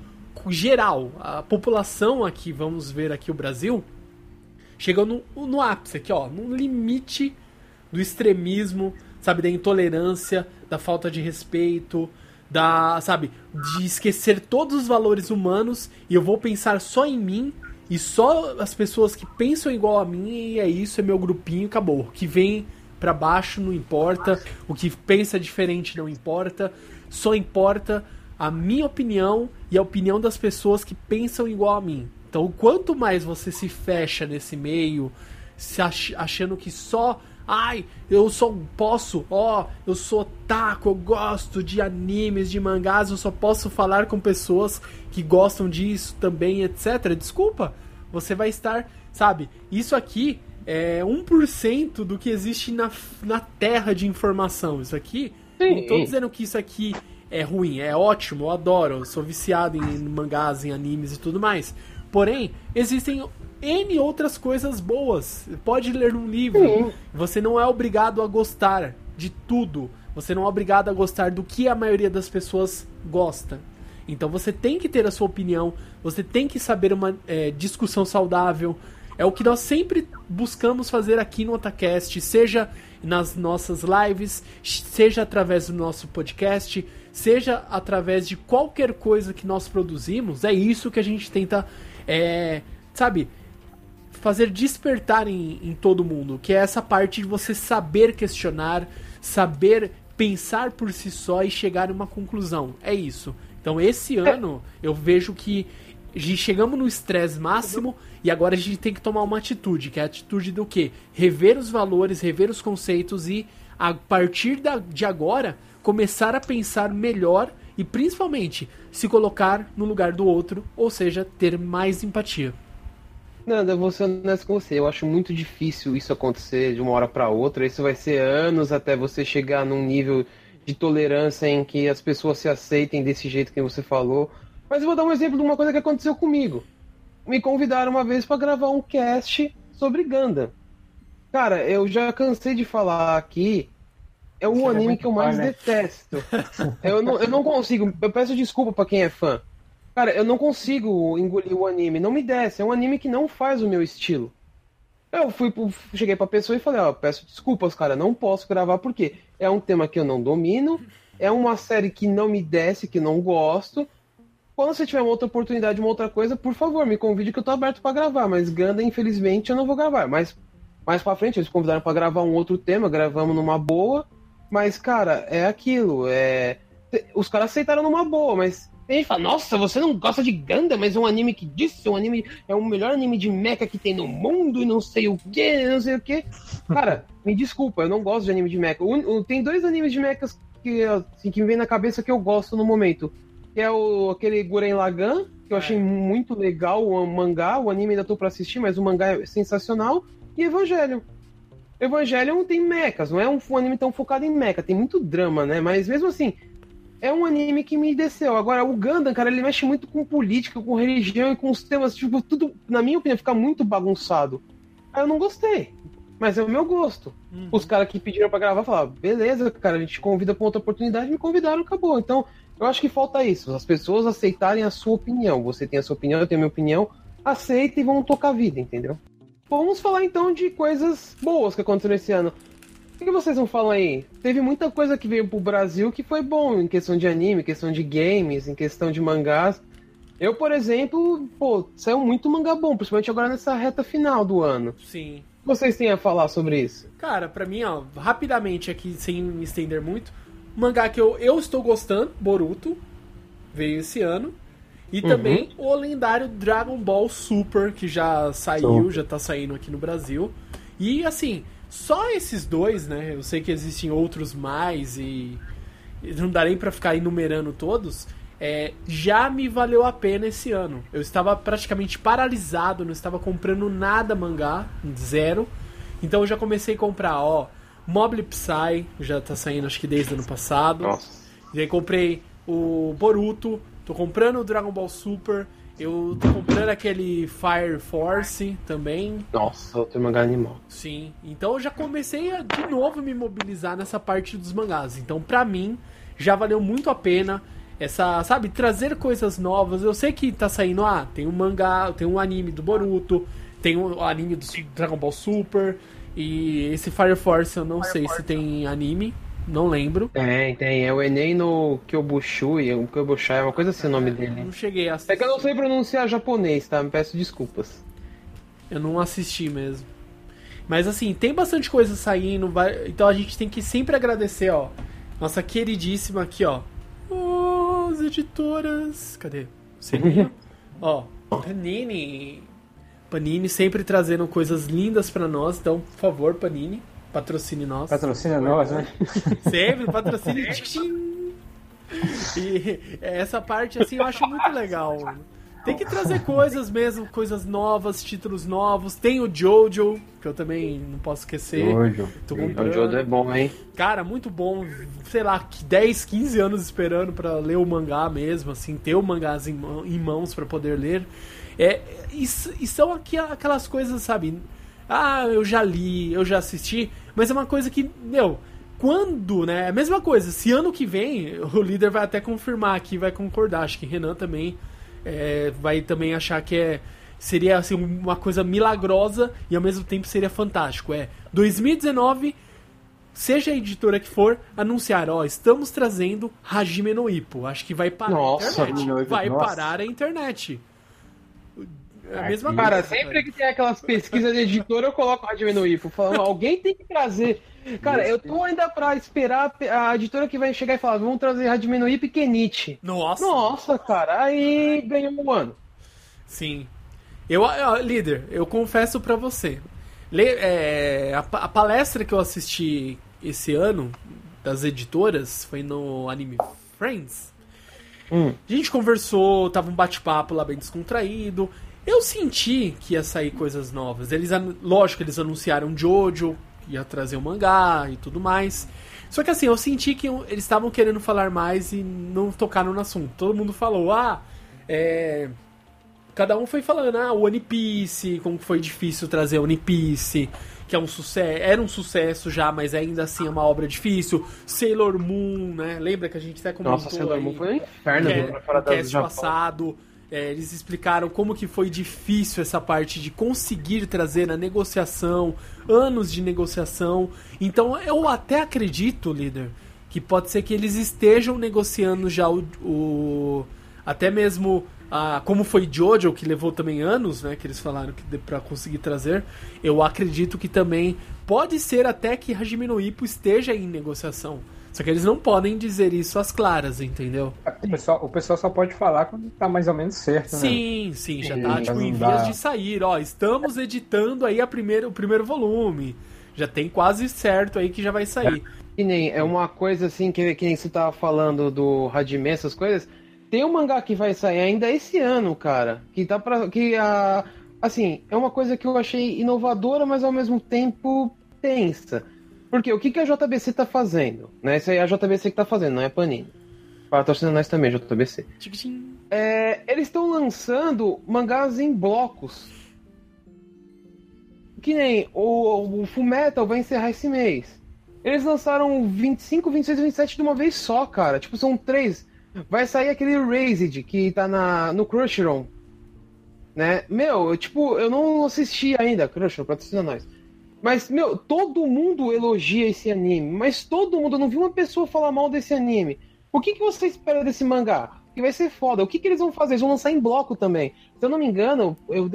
geral. A população aqui, vamos ver aqui o Brasil, chegou no, no ápice aqui, ó, no limite do extremismo, sabe, da intolerância, da falta de respeito, da, sabe, de esquecer todos os valores humanos e eu vou pensar só em mim e só as pessoas que pensam igual a mim, e é isso, é meu grupinho, acabou. O que vem para baixo não importa, o que pensa diferente não importa, só importa a minha opinião e a opinião das pessoas que pensam igual a mim. Então, quanto mais você se fecha nesse meio, se ach achando que só Ai, eu só posso, ó, eu sou taco, eu gosto de animes, de mangás, eu só posso falar com pessoas que gostam disso também, etc. Desculpa, você vai estar, sabe? Isso aqui é 1% do que existe na, na terra de informação. Isso aqui, Sim. não tô dizendo que isso aqui é ruim, é ótimo, eu adoro, eu sou viciado em mangás, em animes e tudo mais. Porém, existem N outras coisas boas. Pode ler um livro. Sim. Você não é obrigado a gostar de tudo. Você não é obrigado a gostar do que a maioria das pessoas gosta. Então você tem que ter a sua opinião, você tem que saber uma é, discussão saudável. É o que nós sempre buscamos fazer aqui no Otacast, seja nas nossas lives, seja através do nosso podcast, seja através de qualquer coisa que nós produzimos. É isso que a gente tenta, é, sabe, fazer despertar em, em todo mundo, que é essa parte de você saber questionar, saber pensar por si só e chegar a uma conclusão. É isso. Então esse é. ano eu vejo que chegamos no estresse máximo e agora a gente tem que tomar uma atitude, que é a atitude do quê? Rever os valores, rever os conceitos e a partir da, de agora começar a pensar melhor e principalmente se colocar no lugar do outro, ou seja, ter mais empatia. Nada, eu vou ser honesto com você. Eu acho muito difícil isso acontecer de uma hora para outra. Isso vai ser anos até você chegar num nível de tolerância em que as pessoas se aceitem desse jeito que você falou. Mas eu vou dar um exemplo de uma coisa que aconteceu comigo. Me convidaram uma vez para gravar um cast sobre Ganda. Cara, eu já cansei de falar aqui. É o é anime que eu mais né? detesto. eu, não, eu não consigo. Eu peço desculpa para quem é fã. Cara, eu não consigo engolir o anime, não me desce. É um anime que não faz o meu estilo. Eu fui cheguei pra pessoa e falei, ó, peço desculpas, cara, não posso gravar porque é um tema que eu não domino, é uma série que não me desce, que não gosto. Quando você tiver uma outra oportunidade, uma outra coisa, por favor, me convide que eu tô aberto para gravar, mas Ganda, infelizmente, eu não vou gravar. Mas mais para frente eles convidaram para gravar um outro tema, gravamos numa boa, mas cara, é aquilo, é os caras aceitaram numa boa, mas Tem gente que fala, nossa, você não gosta de Gundam, mas é um anime que disse, é um anime, é o melhor anime de mecha que tem no mundo e não sei o que, não sei o que. Cara, me desculpa, eu não gosto de anime de mecha. Tem dois animes de mechas que, assim, que me vem na cabeça que eu gosto no momento. Que é o, aquele Guren Lagann, que eu achei muito legal o mangá, o anime ainda tô pra assistir, mas o mangá é sensacional. E Evangelion. Evangelion tem mechas, não é um, um anime tão focado em mecha, tem muito drama, né? Mas mesmo assim, é um anime que me desceu. Agora, o Gundam, cara, ele mexe muito com política, com religião e com os temas, tipo, tudo, na minha opinião, fica muito bagunçado. Aí eu não gostei. Mas é o meu gosto. Uhum. Os caras que pediram pra gravar falaram, beleza, cara, a gente te convida pra outra oportunidade, me convidaram, acabou. Então, eu acho que falta isso, as pessoas aceitarem a sua opinião. Você tem a sua opinião, eu tenho a minha opinião, aceita e vão tocar a vida, entendeu? Vamos falar então de coisas boas que aconteceram esse ano. O que vocês vão falar aí? Teve muita coisa que veio pro Brasil que foi bom em questão de anime, em questão de games, em questão de mangás. Eu, por exemplo, pô, saiu muito mangá bom, principalmente agora nessa reta final do ano. Sim. O que vocês têm a falar sobre isso? Cara, pra mim, ó, rapidamente aqui, sem me estender muito, mangá que eu, eu estou gostando, Boruto, veio esse ano. E Uhum. também o lendário Dragon Ball Super, que já saiu, Super. já tá saindo aqui no Brasil. E assim, só esses dois, né? Eu sei que existem outros mais e não dá nem pra ficar enumerando todos. É, já me valeu a pena esse ano. Eu estava praticamente paralisado, não estava comprando nada mangá, zero. Então eu já comecei a comprar, ó, Mobile Psy, já tá saindo acho que desde o ano passado. Nossa. E aí comprei o Boruto, tô comprando o Dragon Ball Super, eu tô comprando aquele Fire Force também, Nossa, outro mangá animal. sim. Então eu já comecei a de novo me mobilizar nessa parte dos mangás. Então pra mim já valeu muito a pena essa, sabe, trazer coisas novas. Eu sei que tá saindo, ah, tem um mangá, tem um anime do Boruto, tem um anime do Dragon Ball Super e esse Fire Force eu não sei se tem anime, não lembro. Tem, tem. É o Enem no Kyobushui, o Kyobushai, é uma coisa assim o nome dele. Não cheguei a assistir. É que eu não sei pronunciar japonês, tá? Me peço desculpas. Eu não assisti mesmo. Mas assim, tem bastante coisa saindo, então a gente tem que sempre agradecer, ó. Nossa queridíssima aqui, ó. Oh, as editoras. Cadê? Selinho? ó, Panini. Panini sempre trazendo coisas lindas pra nós, então, por favor, Panini, patrocine nós. Patrocina nós, né? Sempre. Tchim. e essa parte, assim, eu acho muito legal. Tem que trazer coisas mesmo, coisas novas, títulos novos. Tem o Jojo, que eu também não posso esquecer. Jojo. O. Jodo é bom, hein? Cara, muito bom. Sei lá, que 10, 15 anos esperando pra ler o mangá mesmo, assim, ter o mangá em, mão- em mãos pra poder ler. É, e, e são aqui aquelas coisas, sabe? Ah, eu já li, eu já assisti, mas é uma coisa que, meu, quando, né? É a mesma coisa. Se ano que vem, o líder vai até confirmar aqui, vai concordar. Acho que Renan também é, vai também achar que é seria assim, uma coisa milagrosa e ao mesmo tempo seria fantástico. É 2019 seja a editora que for, anunciar, ó, estamos trazendo Hajime no Ippo. Acho que vai parar Nossa, a internet. Vai nossa. parar a internet. É a Aqui. mesma Cara, sempre que tem aquelas pesquisas de editora, eu coloco a Hajime no Ippo, falando, alguém tem que trazer. Cara, eu tô ainda pra esperar a editora que vai chegar e falar, vamos trazer Hajime no Ippo e Kenichi. Nossa. Nossa, cara, aí ganhou um ano. Sim. Eu, ó, líder, eu confesso pra você. Le- é, a, a palestra que eu assisti esse ano das editoras foi no Anime Friends. Hum. A gente conversou, tava um bate-papo lá bem descontraído. Eu senti que ia sair coisas novas. Eles, lógico, eles anunciaram Jojo, ia trazer o mangá e tudo mais. Só que assim, eu senti que eles estavam querendo falar mais e não tocaram no assunto. Todo mundo falou, ah, é. Cada um foi falando, ah, o One Piece, como foi difícil trazer o One Piece, que é um sucesso, era um sucesso já, mas ainda assim é uma obra difícil. Sailor Moon, né? Lembra que a gente até comentou Nossa, Sailor Moon foi um inferno do- é, fora da cast Japão. passado. É, eles explicaram como que foi difícil essa parte de conseguir trazer na negociação, anos de negociação. Então eu até acredito, líder, que pode ser que eles estejam negociando já o, o- até mesmo a, como foi Jojo que levou também anos, né, que eles falaram que para conseguir trazer. Eu acredito que também pode ser até que Hajime no Ippo esteja em negociação. Só que eles não podem dizer isso às claras, entendeu? O pessoal, o pessoal só pode falar quando tá mais ou menos certo, né? Sim, sim, já tá Sim, tipo, em vias de sair, ó. Estamos editando aí a primeira, o primeiro volume. Já tem quase certo aí que já vai sair. Que nem, é uma coisa assim, que, que nem você tava falando do Hajime, essas coisas. Tem um mangá que vai sair ainda esse ano, cara. Que tá pra. Que a. Assim, é uma coisa que eu achei inovadora, mas ao mesmo tempo tensa. Porque o que, que a JBC tá fazendo? Né? Isso aí é a JBC que tá fazendo, não é a Panini. Patrocina nós também, JBC. É, eles estão lançando mangás em blocos. Que nem o, o Fullmetal vai encerrar esse mês. Eles lançaram 25, 26 e 27 de uma vez só, cara. Tipo, são três. Vai sair aquele Raised que tá na, no Crunchyroll. Né? Meu, eu, tipo, eu não assisti ainda. Crunchyroll, patrocina nós. Mas, meu, todo mundo elogia esse anime. Mas todo mundo, eu não vi uma pessoa falar mal desse anime. O que, que você espera desse mangá? Que vai ser foda. O que, que eles vão fazer? Eles vão lançar em bloco também. Se eu não me engano, eu,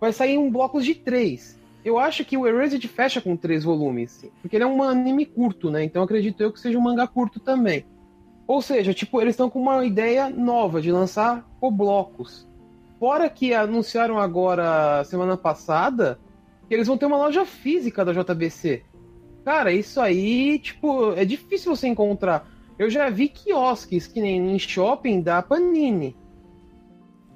vai sair em blocos de três. Eu acho que o Erased fecha com três volumes. Porque ele é um anime curto, né? Então acredito eu que seja um mangá curto também. Ou seja, tipo, eles estão com uma ideia nova de lançar por blocos. Fora que anunciaram agora, semana passada, que eles vão ter uma loja física da JBC. Cara, isso aí, tipo, é difícil você encontrar. Eu já vi quiosques que nem em shopping da Panini.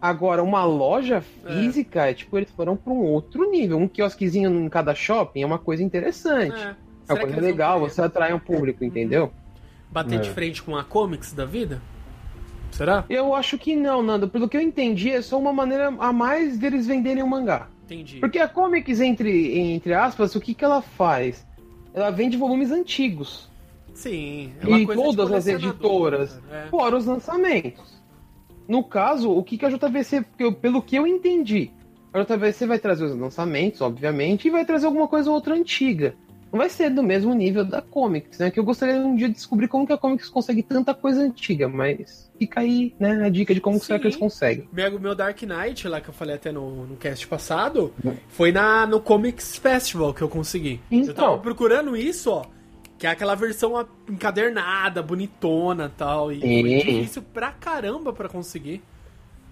Agora, uma loja física, é. tipo, eles foram para um outro nível. Um quiosquezinho em cada shopping é uma coisa interessante. É, é uma coisa legal, você atrai um público, entendeu? Bater É. de frente com a comics da vida? Será? Eu acho que não, Nando. Pelo que eu entendi, é só uma maneira a mais deles venderem o mangá. Entendi. Porque a Comics, entre, entre aspas, o que, que ela faz? Ela vende volumes antigos. Sim, é e todas as colecionador, editoras, é. fora os lançamentos. No caso, o que, que a JVC, pelo que eu entendi, a JVC vai trazer os lançamentos, obviamente, e vai trazer alguma coisa ou outra antiga. Não vai ser do mesmo nível da Comics, né? Que eu gostaria um dia de descobrir como que a Comics consegue tanta coisa antiga, mas fica aí, né, a dica de como será que eles conseguem. Meu, meu Dark Knight, lá que eu falei até no, no cast passado, foi na, no Comics Festival que eu consegui. Eu Então. tava procurando isso, ó. Que é aquela versão encadernada, bonitona e tal. E Sim. foi difícil pra caramba pra conseguir.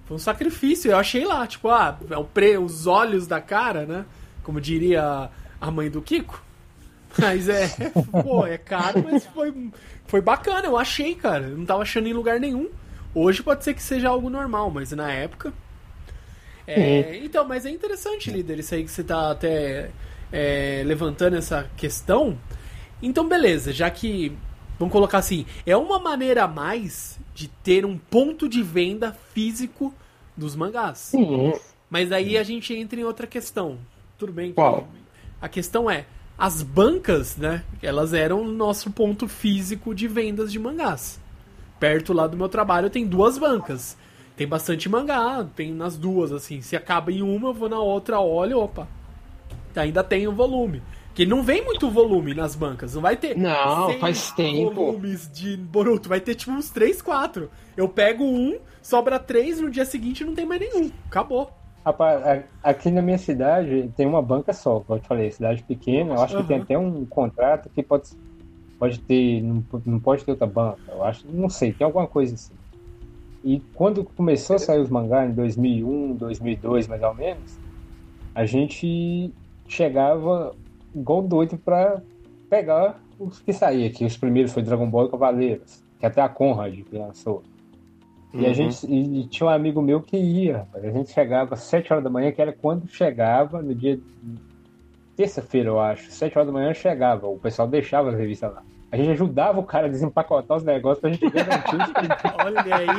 Foi um sacrifício. Eu achei lá, tipo, ah, é o pre, os olhos da cara, né? Como diria a mãe do Kiko. Mas é, pô, é caro, mas foi, foi bacana, eu achei, cara. Eu não tava achando em lugar nenhum. Hoje pode ser que seja algo normal, mas na época. É, então, mas é interessante, líder, isso aí que você tá até é, levantando essa questão. Então, beleza, já que. Vamos colocar assim: é uma maneira a mais de ter um ponto de venda físico dos mangás. Mas aí a gente entra em outra questão. Tudo bem? Qual? A questão é, as bancas, né? Elas eram o nosso ponto físico de vendas de mangás. Perto lá do meu trabalho tem duas bancas. Tem bastante mangá, tem nas duas, assim. Se acaba em uma, eu vou na outra, olho, opa. Ainda tem o volume. Que não vem muito volume nas bancas. Não vai ter. Não, faz tempo. volumes de Boruto. Vai ter tipo uns 3, 4. Eu pego um, sobra três, no dia seguinte não tem mais nenhum. Acabou. Rapaz, aqui na minha cidade tem uma banca só, como eu te falei, cidade pequena, eu acho que tem até um contrato que pode, pode ter, não, não pode ter outra banca, eu acho, não sei, tem alguma coisa assim. E quando começou a sair os mangás, em 2001, 2002 mais ou menos, a gente chegava igual doido pra pegar os que saíam aqui. Os primeiros foi Dragon Ball e Cavaleiros, que até a Conrad lançou. E a Uhum. gente e tinha um amigo meu que ia, rapaz. a gente chegava às 7 horas da manhã, que era quando chegava, no dia terça-feira, eu acho, 7 horas da manhã chegava, o pessoal deixava as revistas lá. A gente ajudava o cara a desempacotar os negócios pra gente garantir os que Olha aí.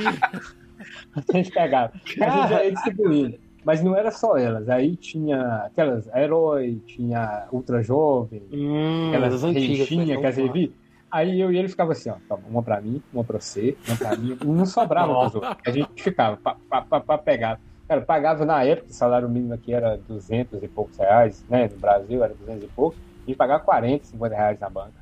a gente pegava. A gente já ia distribuindo. Mas não era só elas. Aí tinha aquelas Herói, tinha Ultra Jovem, Hum, aquelas revistinhas mas que as vamos lá. revistas. Aí eu e ele ficava assim, ó, toma, uma pra mim, uma pra você, uma pra mim, e não sobrava pros outros. A gente ficava pra, pra, pra, pra pegar. Cara, pagava na época, o salário mínimo aqui era 200 e poucos reais, né? No Brasil era 200 e pouco, e pagava 40, 50 reais na banca.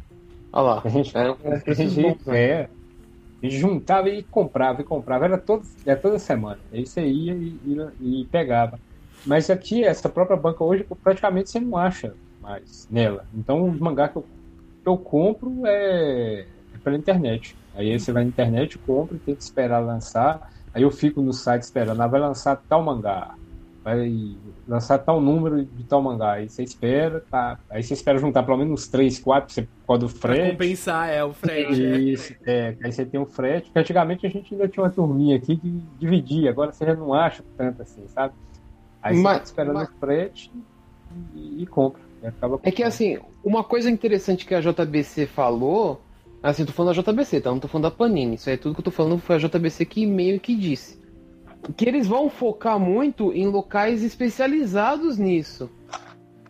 Olha lá. A gente, Era um a gente, é, a gente juntava e comprava e comprava. Era, todo, era toda semana. Aí você ia e, e- e pegava. Mas aqui, essa própria banca hoje, praticamente você não acha mais nela. Então, os mangá que eu, que eu compro é pela internet. Aí você vai na internet, compra, tem que esperar lançar. Aí eu fico no site esperando, ah, vai lançar tal mangá, vai lançar tal número de tal mangá. Aí você espera, tá? Aí você espera juntar pelo menos uns 3, 4, você pode o Pra frete. compensar, é, o frete. é. Isso, é, aí você tem o frete, porque antigamente a gente ainda tinha uma turminha aqui que dividia, agora você já não acha tanto assim, sabe? Aí você Mas- fica esperando mas- o frete e, e compra. E acaba É que assim, uma coisa interessante que a JBC falou, assim, tô falando da JBC, tá? Não tô falando da Panini. Isso aí tudo que eu tô falando foi a JBC que meio que disse. Que eles vão focar muito em locais especializados nisso.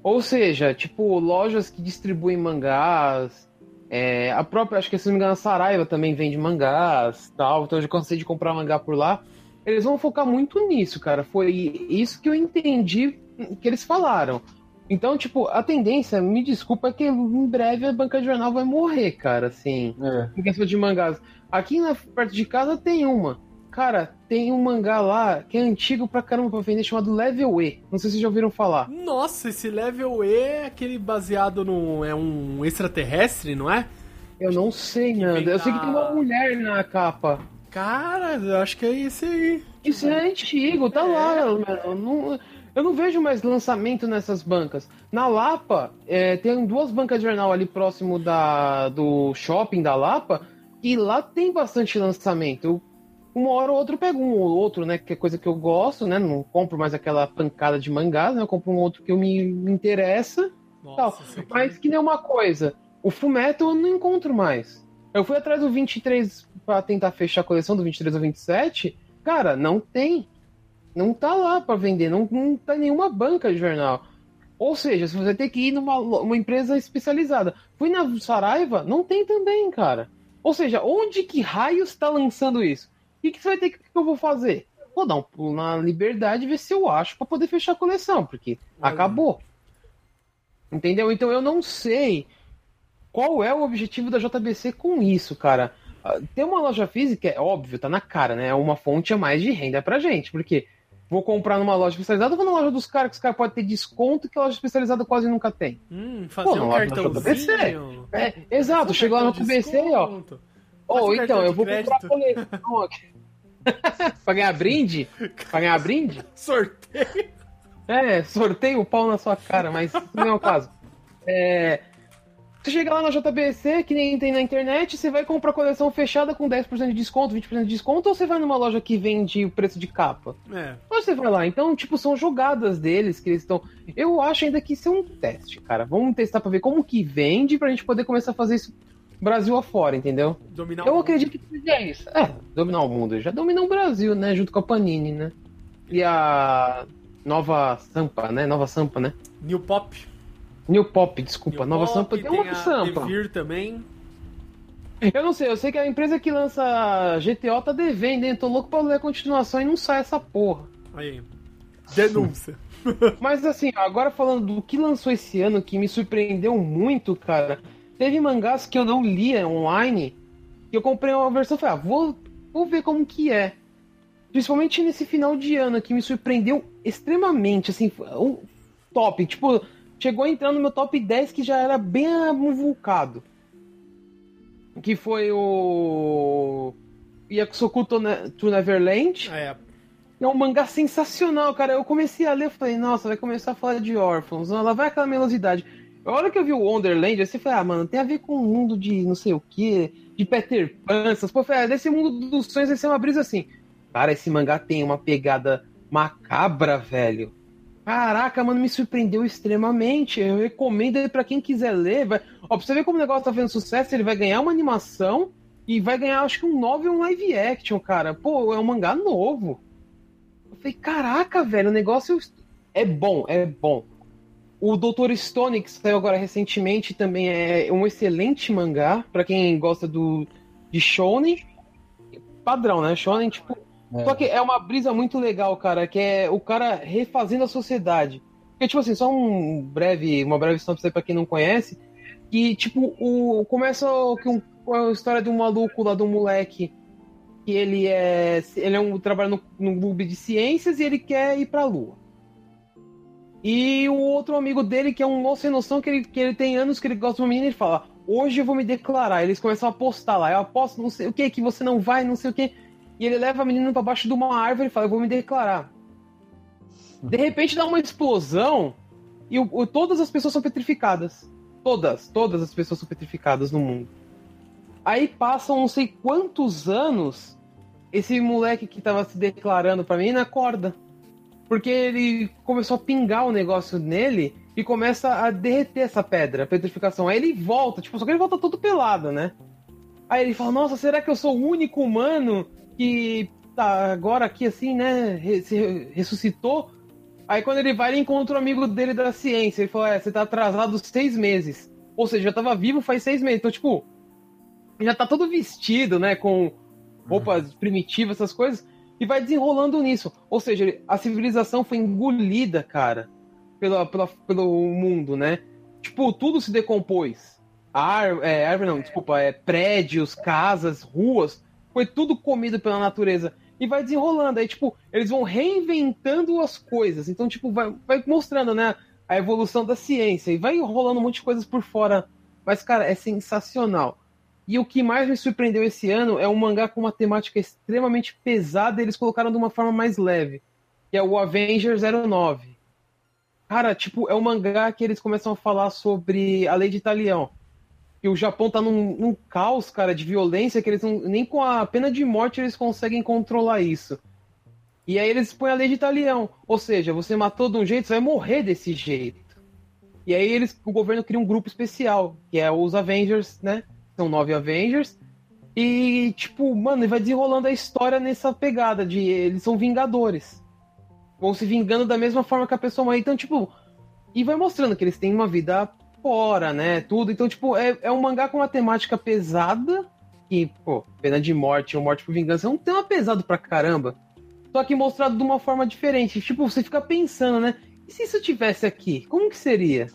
Ou seja, tipo, lojas que distribuem mangás. é, a própria, acho que se não me engano, a Saraiva também vende mangás tal. Então eu já cansei de comprar mangá por lá. Eles vão focar muito nisso, cara. Foi isso que eu entendi que eles falaram. Então, tipo, a tendência, me desculpa, é que em breve a banca de jornal vai morrer, cara, assim, É, em questão de mangás. Aqui na, perto de casa tem uma. Cara, tem um mangá lá que é antigo pra caramba pra vender, chamado Level E. Não sei se vocês já ouviram falar. Nossa, esse level E é aquele baseado no. É um extraterrestre, não é? Eu não sei, Nanda. Eu sei que tem uma mulher na capa. Cara, eu acho que é esse aí. Isso é antigo, tá lá. mano. Não, eu não vejo mais lançamento nessas bancas. Na Lapa, é, tem duas bancas de jornal ali próximo da, do shopping da Lapa, e lá tem bastante lançamento. Uma hora ou outra eu pego um ou outro, né? Que é coisa que eu gosto, né? Não compro mais aquela pancada de mangás, né? Eu compro um outro que eu me interessa. Nossa, Mas que nem uma coisa, o Fumeto eu não encontro mais. Eu fui atrás do 23 pra tentar fechar a coleção do 23 ao 27, cara, não tem. Não tá lá pra vender, não, não tá em nenhuma banca de jornal. Ou seja, se você tem que ir numa uma empresa especializada. Fui na Saraiva, não tem também, cara. Ou seja, onde que raios tá lançando isso? O que, que você vai ter que, que eu vou fazer? Vou dar um pulo na liberdade e ver se eu acho pra poder fechar a coleção, porque Olha. acabou. Entendeu? Então eu não sei qual é o objetivo da JBC com isso, cara. Ah, Ter uma loja física, é óbvio, tá na cara, né? É uma fonte a mais de renda pra gente. Porque vou comprar numa loja especializada ou vou na loja dos caras que os caras podem ter desconto que a loja especializada quase nunca tem. Hum, fazer Pô, um cartãozinho. É, exato, chegou lá no Cartão QBC, ó. Ou um então, eu vou comprar crédito. coleção aqui. pra ganhar brinde? Pra ganhar brinde? Sorteio. É, sorteio o pau na sua cara, mas não é o caso. É, você chega lá na JBC, que nem tem na internet, você vai comprar coleção fechada com 10% de desconto, 20% de desconto, ou você vai numa loja que vende o preço de capa? É. Ou você vai lá. Então, tipo, são jogadas deles que eles estão. Eu acho ainda que isso é um teste, cara. Vamos testar pra ver como que vende pra gente poder começar a fazer isso Brasil afora, entendeu? Dominar Eu acredito que seja isso. É, dominar o mundo. Já dominou o Brasil, né? Junto com a Panini, né? E a nova Sampa, né? Nova Sampa, né? New Pop. New Pop, desculpa. New nova Pop, Sampa tem uma a Sampa. Devir também. Eu não sei, eu sei que a empresa que lança GTO tá devendo, hein? Tô louco pra ler a continuação e não sai essa porra. Aí. Denúncia. Mas assim, agora falando do que lançou esse ano, que me surpreendeu muito, cara. Teve mangás que eu não lia online, que eu comprei uma versão e falei, ah, vou, vou ver como que é. Principalmente nesse final de ano, que me surpreendeu extremamente, assim, um top. Tipo, chegou a entrar no meu top 10 que já era bem avulcado. Que foi o Yakusoku to, Ne- to Neverland. É. É um mangá sensacional, cara. Eu comecei a ler, eu falei, nossa, vai começar a falar de órfãos. Lá vai aquela melosidade. A hora que eu vi o Wonderland, eu falei, ah, mano, tem a ver com o mundo de não sei o que, de Peter Pan, essas Pô, falei, ah, desse mundo dos sonhos vai ser uma brisa assim. Cara, esse mangá tem uma pegada macabra, velho. Caraca, mano, me surpreendeu extremamente. Eu recomendo pra quem quiser ler. Vai... Ó, pra você ver como o negócio tá fazendo sucesso, ele vai ganhar uma animação e vai ganhar, acho que um novel e um live action, cara. Pô, é um mangá novo. Eu falei, caraca, velho, o negócio é bom, é bom. O Dr. Stone, que saiu agora recentemente, também é um excelente mangá, pra quem gosta do de Shonen. Padrão, né? Shonen, tipo. É. Só que é uma brisa muito legal, cara, que é o cara refazendo a sociedade. Porque, tipo assim, só um breve, uma breve história pra quem não conhece, que, tipo, o, começa que um, a história de um maluco lá, de um moleque, que ele é. Ele é um, trabalha no, no clube de ciências e ele quer ir pra lua. E o outro amigo dele, que é um moço sem noção, que ele, que ele tem anos que ele gosta de uma menina, ele fala: hoje eu vou me declarar. Eles começam a apostar lá. Eu aposto não sei o que, que você não vai, não sei o que. E ele leva a menina para baixo de uma árvore e fala: Eu vou me declarar. De repente dá uma explosão e o, o, todas as pessoas são petrificadas. Todas, todas as pessoas são petrificadas no mundo. Aí passam não sei quantos anos, esse moleque que tava se declarando pra mim acorda. Porque ele começou a pingar o negócio nele e começa a derreter essa pedra, a petrificação. Aí ele volta, tipo, só que ele volta todo pelado, né? Aí ele fala, nossa, será que eu sou o único humano que tá agora aqui assim, né? Se ressuscitou? Aí quando ele vai, ele encontra um amigo dele da ciência. Ele falou, é, você tá atrasado seis meses. Ou seja, já tava vivo faz seis meses. Então, tipo, já tá todo vestido, né? Com roupas uhum. primitivas, essas coisas. E vai desenrolando nisso. Ou seja, a civilização foi engolida, cara pela, pela, pelo mundo, né? Tipo, tudo se decompôs. Ar, é, árvore não, desculpa, é, prédios, casas, ruas, foi tudo comido pela natureza. E vai desenrolando. Aí, tipo, eles vão reinventando as coisas. Então, tipo, vai, vai mostrando, né? A evolução da ciência. E vai rolando um monte de coisas por fora. Mas, cara, é sensacional. E o que mais me surpreendeu esse ano é um mangá com uma temática extremamente pesada e eles colocaram de uma forma mais leve. Que é o Avengers 09. Cara, tipo, é um mangá que eles começam a falar sobre a lei de Italião. E o Japão tá num, num caos, cara, de violência, que eles não, nem com a pena de morte eles conseguem controlar isso. E aí eles põem a lei de Italião. Ou seja, você matou de um jeito, você vai morrer desse jeito. E aí eles, o governo cria um grupo especial, que é os Avengers, né? São nove Avengers. E, tipo, mano, vai desenrolando a história nessa pegada de eles são vingadores vão se vingando da mesma forma que a pessoa morre. Então, tipo, e vai mostrando que eles têm uma vida fora, né? Tudo. Então, tipo, é, é um mangá com uma temática pesada. E, pô, pena de morte ou morte por vingança é um tema pesado pra caramba. Só que mostrado de uma forma diferente. Tipo, você fica pensando, né? E se isso tivesse aqui? Como que seria?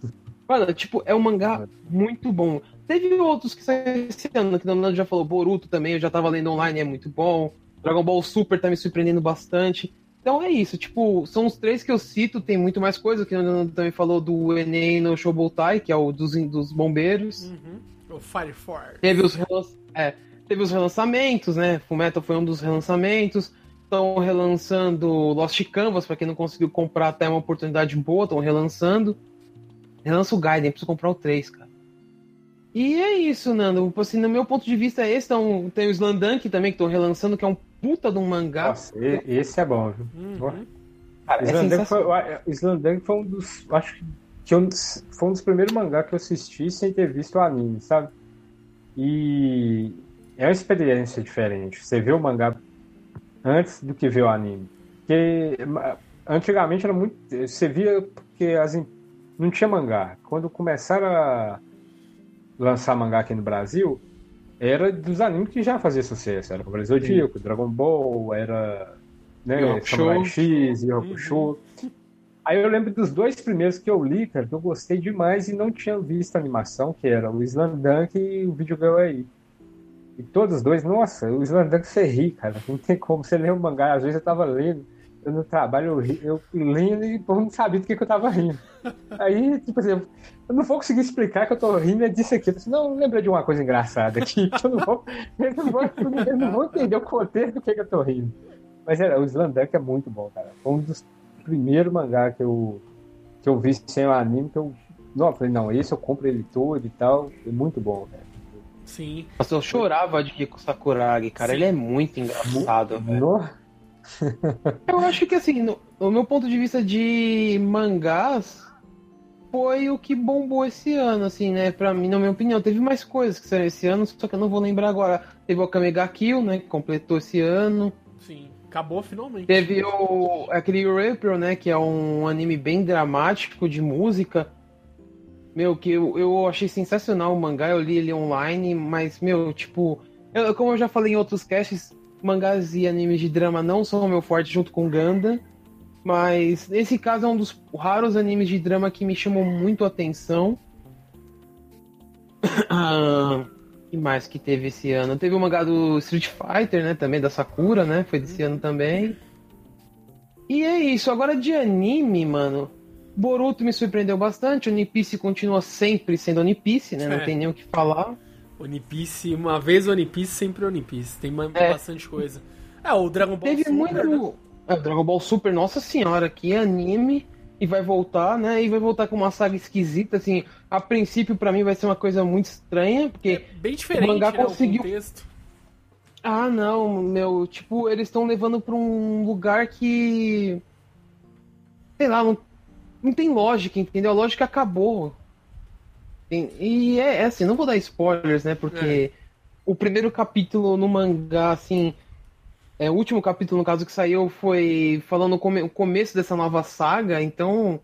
Olha, tipo, é um mangá muito bom. Teve outros que saíram esse ano, que o já falou, Boruto também, eu já tava lendo online, é muito bom. Dragon Ball Super tá me surpreendendo bastante. Então é isso, tipo, são os três que eu cito, tem muito mais coisa, que o também falou do Enem no Shobotai, que é o dos, dos bombeiros. Uhum. O Fire Force. Teve os, é, teve os relançamentos, né? Fullmetal foi um dos relançamentos. Estão relançando Lost Canvas, para quem não conseguiu comprar até uma oportunidade boa, estão relançando. Relança o Gaiden, preciso comprar o 3, cara. E é isso, Nando. Assim, no meu ponto de vista, é esse então, tem o Slandunk também, que estão relançando, que é um puta de um mangá. Nossa, esse é bom, viu? Uhum. Cara, Slandunk, é foi, foi um dos. Acho que um dos, foi um dos primeiros mangá que eu assisti sem ter visto o anime, sabe? E é uma experiência diferente. Você vê o mangá antes do que ver o anime. Porque antigamente era muito. Você via porque as, não tinha mangá. Quando começaram a lançar mangá aqui no Brasil, era dos animes que já fazia sucesso. Era Cavaleiro Zodíaco, Dragon Ball, era né, Samurai X, Yu Hakusho. Uhum. Aí eu lembro dos dois primeiros que eu li, cara, que eu gostei demais e não tinha visto a animação, que era o Slandunk e o Videogame aí. E todos os dois, nossa, o Slandunk você ri, cara, não tem como. Você lê o mangá, às vezes eu tava lendo, eu no trabalho, eu, ri, eu lendo e eu não sabia do que, que eu tava rindo. Aí, tipo assim, eu não vou conseguir explicar que eu tô rindo é disso aqui. Eu assim, não, lembra de uma coisa engraçada aqui. Eu não vou, eu não vou, eu não vou entender o contexto do que, que eu tô rindo. Mas era, o Slandunk é muito bom, cara. Foi um dos primeiros mangá que eu, que eu vi sem o anime, que eu. Não, eu falei, não, esse eu compro ele todo e tal. É muito bom, cara. Sim. Nossa, eu chorava de Kiko Sakuragi, cara. Sim. Ele é muito engraçado, velho. Eu acho que assim, no, no meu ponto de vista de mangás, foi o que bombou esse ano, assim, né? Pra mim, na minha opinião. Teve mais coisas que saíram esse ano, só que eu não vou lembrar agora. Teve o Kamega Kill, né? Que completou esse ano. Sim, acabou finalmente. Teve o aquele April, né? Que é um anime bem dramático de música. Meu, que eu, eu achei sensacional o mangá, eu li ele online, mas, meu, tipo. Eu, como eu já falei em outros casts, mangás e animes de drama não são o meu forte junto com Ganda. Mas esse caso é um dos raros animes de drama que me chamou muito a atenção. ah, que mais que teve esse ano? Teve o mangá do Street Fighter, né? Também da Sakura, né? Foi desse ano também. E é isso. Agora de anime, mano. Boruto me surpreendeu bastante. One Piece continua sempre sendo One Piece, né? Não É. tem nem o que falar. One Piece, uma vez One Piece, sempre One Piece. Tem É. bastante coisa. É, o Dragon Ball Teve Super, muito. né? É, o Dragon Ball Super, nossa senhora, que anime. E vai voltar, né? E vai voltar com uma saga esquisita, assim. A princípio, pra mim, vai ser uma coisa muito estranha, porque. É bem diferente, mangá né, conseguiu- o contexto. Ah, não, meu. Tipo, eles estão levando pra um lugar que. Sei lá, não, não tem lógica, entendeu? A lógica acabou. E é, é assim, não vou dar spoilers, né? Porque o primeiro capítulo no mangá, assim. É, o último capítulo, no caso, que saiu foi falando o come- o começo dessa nova saga, então.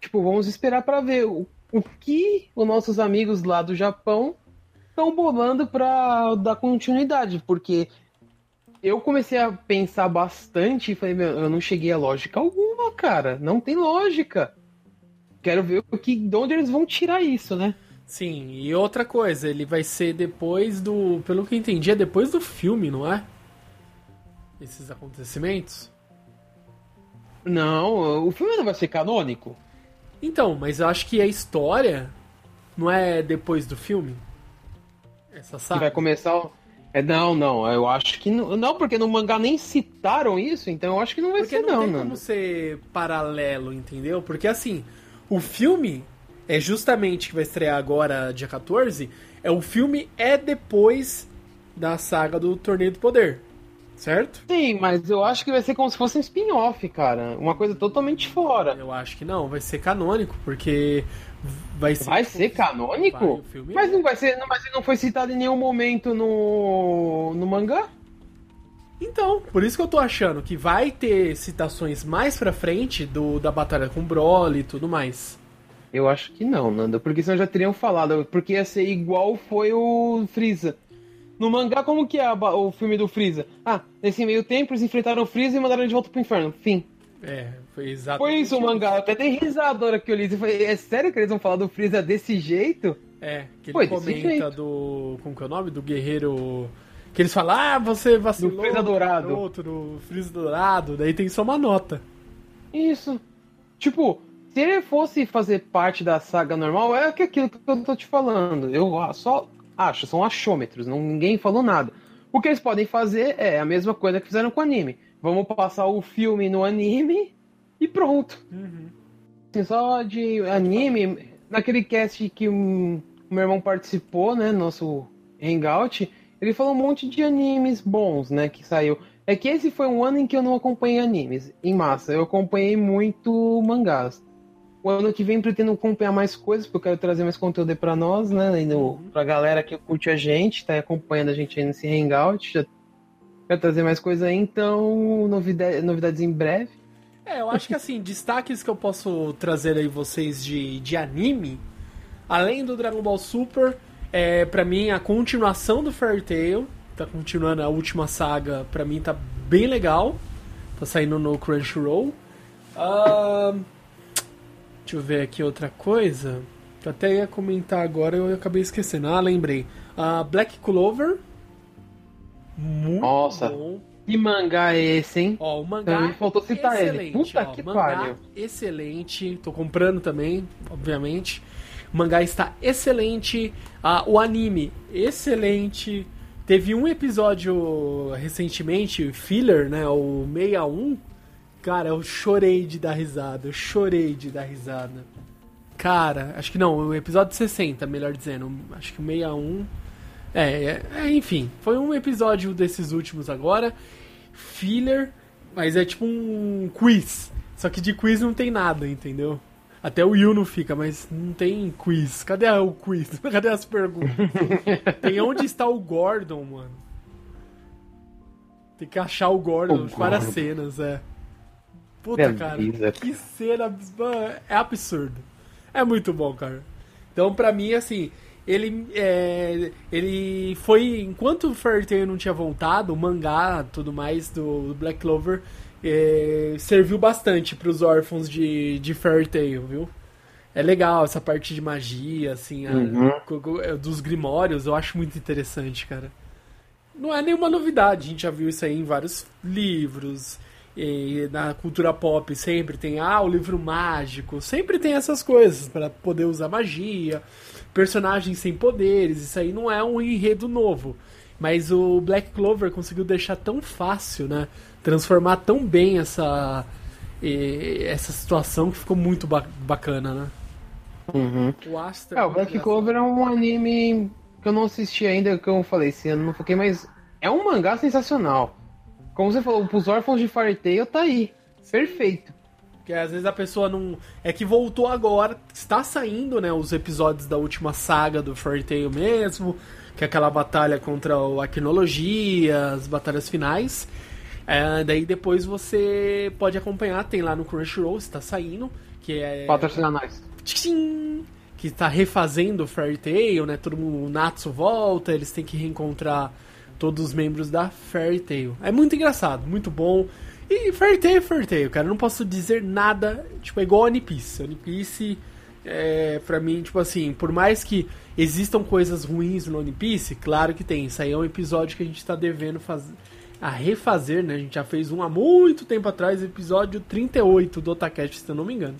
Tipo, vamos esperar pra ver o, o que os nossos amigos lá do Japão estão bolando pra dar continuidade, porque eu comecei a pensar bastante e falei, meu, eu não cheguei a lógica alguma, cara. Não tem lógica. Quero ver o que, de onde eles vão tirar isso, né? Sim, e outra coisa, ele vai ser depois do. Pelo que eu entendi, é depois do filme, não é? Esses acontecimentos. Não, o filme não vai ser canônico. Então, mas eu acho que a história não é depois do filme? Essa Que saga? vai começar. É, não, não, eu acho que não, não, porque no mangá nem citaram isso, então eu acho que não vai Porque ser, não, não, tem Nando. como ser paralelo, entendeu? Porque assim, o filme é justamente que vai estrear agora, dia 14, é o filme é depois da saga do Torneio do Poder, certo? Sim, mas eu acho que vai ser como se fosse um spin-off, cara. Uma coisa totalmente fora. Eu acho que não, vai ser canônico, porque vai ser. Vai ser canônico? Vai, Mas é. não vai ser, não, mas não foi citado em nenhum momento no, no mangá? Então, por isso que eu tô achando que vai ter citações mais pra frente do da batalha com o Broly e tudo mais. Eu acho que não, Nanda, porque senão já teriam falado, porque ia ser igual foi o Freeza. No mangá, como que é o filme do Freeza? Ah, nesse meio tempo eles enfrentaram o Freeza e mandaram ele de volta pro inferno. Fim. É, foi exatamente. Foi isso o mangá. Eu até dei risada na hora que eu li. Eu falei, é sério que eles vão falar do Freeza desse jeito? É, que ele Foi comenta do. Como que é o nome? Do guerreiro. Que eles falam, ah, você vacilou. Do Freeza Dourado. garoto, do Freeza Dourado. Daí tem só uma nota. Isso. Tipo, se ele fosse fazer parte da saga normal, é aquilo que eu tô te falando. Eu só acho, são achômetros, não, ninguém falou nada. O que eles podem fazer é a mesma coisa que fizeram com o anime. Vamos passar o filme no anime e pronto. Assim, só de anime, naquele cast que o meu irmão participou, né, nosso hangout, ele falou um monte de animes bons, né, que saiu. É que esse foi um ano em que eu não acompanhei animes em massa, eu acompanhei muito mangás. O ano que vem pretendo acompanhar mais coisas, porque eu quero trazer mais conteúdo aí pra nós, né, e no, pra galera que curte a gente, tá acompanhando a gente aí nesse hangout, já quero trazer mais coisa aí, então novidade, novidades em breve. É, eu acho que assim, destaques que eu posso trazer aí vocês de, de anime, além do Dragon Ball Super, é pra mim a continuação do Fairy Tail, tá continuando a última saga, pra mim tá bem legal. Tá saindo no Crunchyroll. Ahn, deixa eu ver aqui outra coisa. Eu até ia comentar agora, eu acabei esquecendo. Ah, lembrei. Ah, Black Clover. Muito Nossa. bom. Que mangá é esse, hein? Ó, o mangá. Também faltou citar ele. excelente, Puta ó, que mangá pariu. Excelente. Tô comprando também, obviamente. O mangá está excelente. Ah, o anime, excelente. Teve um episódio recentemente, filler, né? O 61. Cara, eu chorei de dar risada. Eu chorei de dar risada. Cara, acho que não, o episódio 60, melhor dizendo. Acho que o 61. É, é, é, enfim, foi um episódio desses últimos agora. Filler, mas é tipo um quiz. Só que de quiz não tem nada, entendeu? Até o Yu não fica, mas não tem quiz. Cadê o quiz? Cadê as perguntas? tem onde está o Gordon, mano. Tem que achar o Gordon, O várias Gordon. cenas, é. Puta, É cara. brisa, Que cena. mano, É absurdo. É muito bom, cara. Então, pra mim, assim, ele é, ele foi enquanto o Fairy Tail não tinha voltado, o mangá, tudo mais do, do Black Clover é, serviu bastante pros órfãos de de Fairy Tail, viu? É legal essa parte de magia, assim, Uhum. é, dos grimórios, eu acho muito interessante, cara. Não é nenhuma novidade, a gente já viu isso aí em vários livros, E na cultura pop sempre tem ah, o livro mágico, sempre tem essas coisas para poder usar magia, personagens sem poderes, isso aí não é um enredo novo. Mas o Black Clover conseguiu deixar tão fácil, né? Transformar tão bem essa essa situação que ficou muito ba bacana, né? Uhum. O Astra. É, o Black Clover é um anime que eu não assisti ainda, que eu falei, esse ano não foquei, mas é um mangá sensacional. Como você falou, os órfãos de Fairy Tail tá aí. Perfeito. Porque às vezes a pessoa não. É que voltou agora, está saindo, né? Os episódios da última saga do Fairy Tail mesmo, que é aquela batalha contra o Arquinologia, as batalhas finais. É, daí depois você pode acompanhar, tem lá no Crunchyroll, está saindo, que é. Patrocinar nós. Tchim! Que está refazendo o Fairy Tail, né? Todo mundo, o Natsu volta, eles têm que reencontrar todos os membros da Fairy Tail. É muito engraçado, muito bom. E Fairy Tail é Fairy Tail, cara. Eu não posso dizer nada, tipo, é igual One Piece. One Piece, é, pra mim, tipo assim, por mais que existam coisas ruins no One Piece, claro que tem. Isso aí é um episódio que a gente tá devendo fazer a refazer, né? A gente já fez um há muito tempo atrás, episódio 38 do Otacast, se eu não me engano.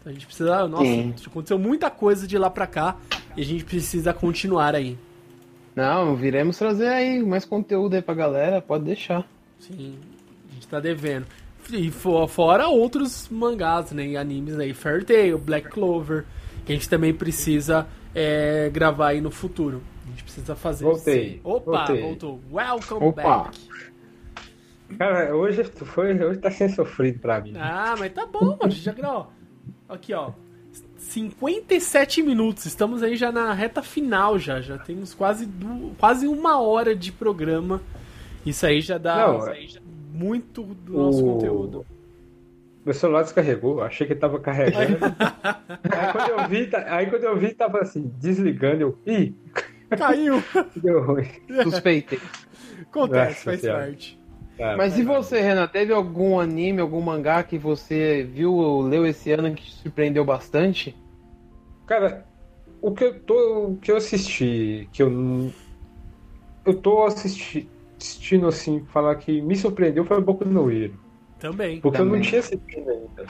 Então a gente precisa. Nossa, Sim. aconteceu muita coisa de lá pra cá e a gente precisa continuar aí. Não, viremos trazer aí mais conteúdo aí pra galera, pode deixar. Sim, a gente tá devendo. E fo- fora outros mangás, né? E animes aí, Fairy Tail, Black Clover, que a gente também precisa é, gravar aí no futuro. A gente precisa fazer. Voltei, sim. Opa, voltei. voltou. Welcome Opa. back. Cara, hoje foi, hoje tá sendo sofrido pra mim. Ah, mas tá bom, mano. Já gravou. Aqui, ó. 57 minutos. Estamos aí já na reta final já. Já temos quase, du- quase uma hora de programa. Isso aí já dá Não, isso aí já- muito do nosso o- conteúdo. Meu celular descarregou, achei que tava carregando. aí, quando eu vi, aí quando eu vi, tava assim, desligando, eu. Ih, Caiu. deu ruim. Suspeitei. Acontece, faz parte. Tá, Mas e você, Renan? Teve algum anime, algum mangá que você viu ou leu esse ano que te surpreendeu bastante? Cara, o que eu tô. O que eu assisti, que eu não. Eu tô assisti, assistindo assim, falar que me surpreendeu foi o Boku no Hero. Também. Porque eu Também. não tinha assistido ainda.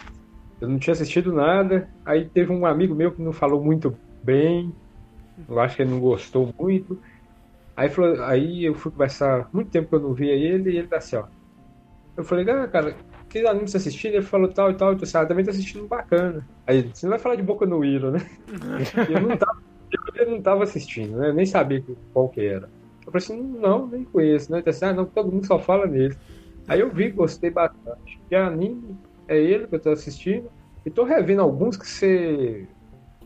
Eu não tinha assistido nada. Aí teve um amigo meu que não falou muito bem. Eu acho que ele não gostou muito. Aí, falou, aí eu fui conversar, muito tempo que eu não via ele, e ele tá assim, ó. Eu falei, ah, cara, que anime você assistiu? Ele falou tal e tal, eu disse, ah, também tô assistindo bacana. Aí ele, você não vai falar de Boca no Hero, né? Eu não tava, eu não tava assistindo, né? Eu nem sabia qual que era. Eu falei assim, não, nem conheço, né? Ele disse, ah, não, todo mundo só fala nele. Aí eu vi, gostei bastante. De anime, é ele que eu tô assistindo. E tô revendo alguns que você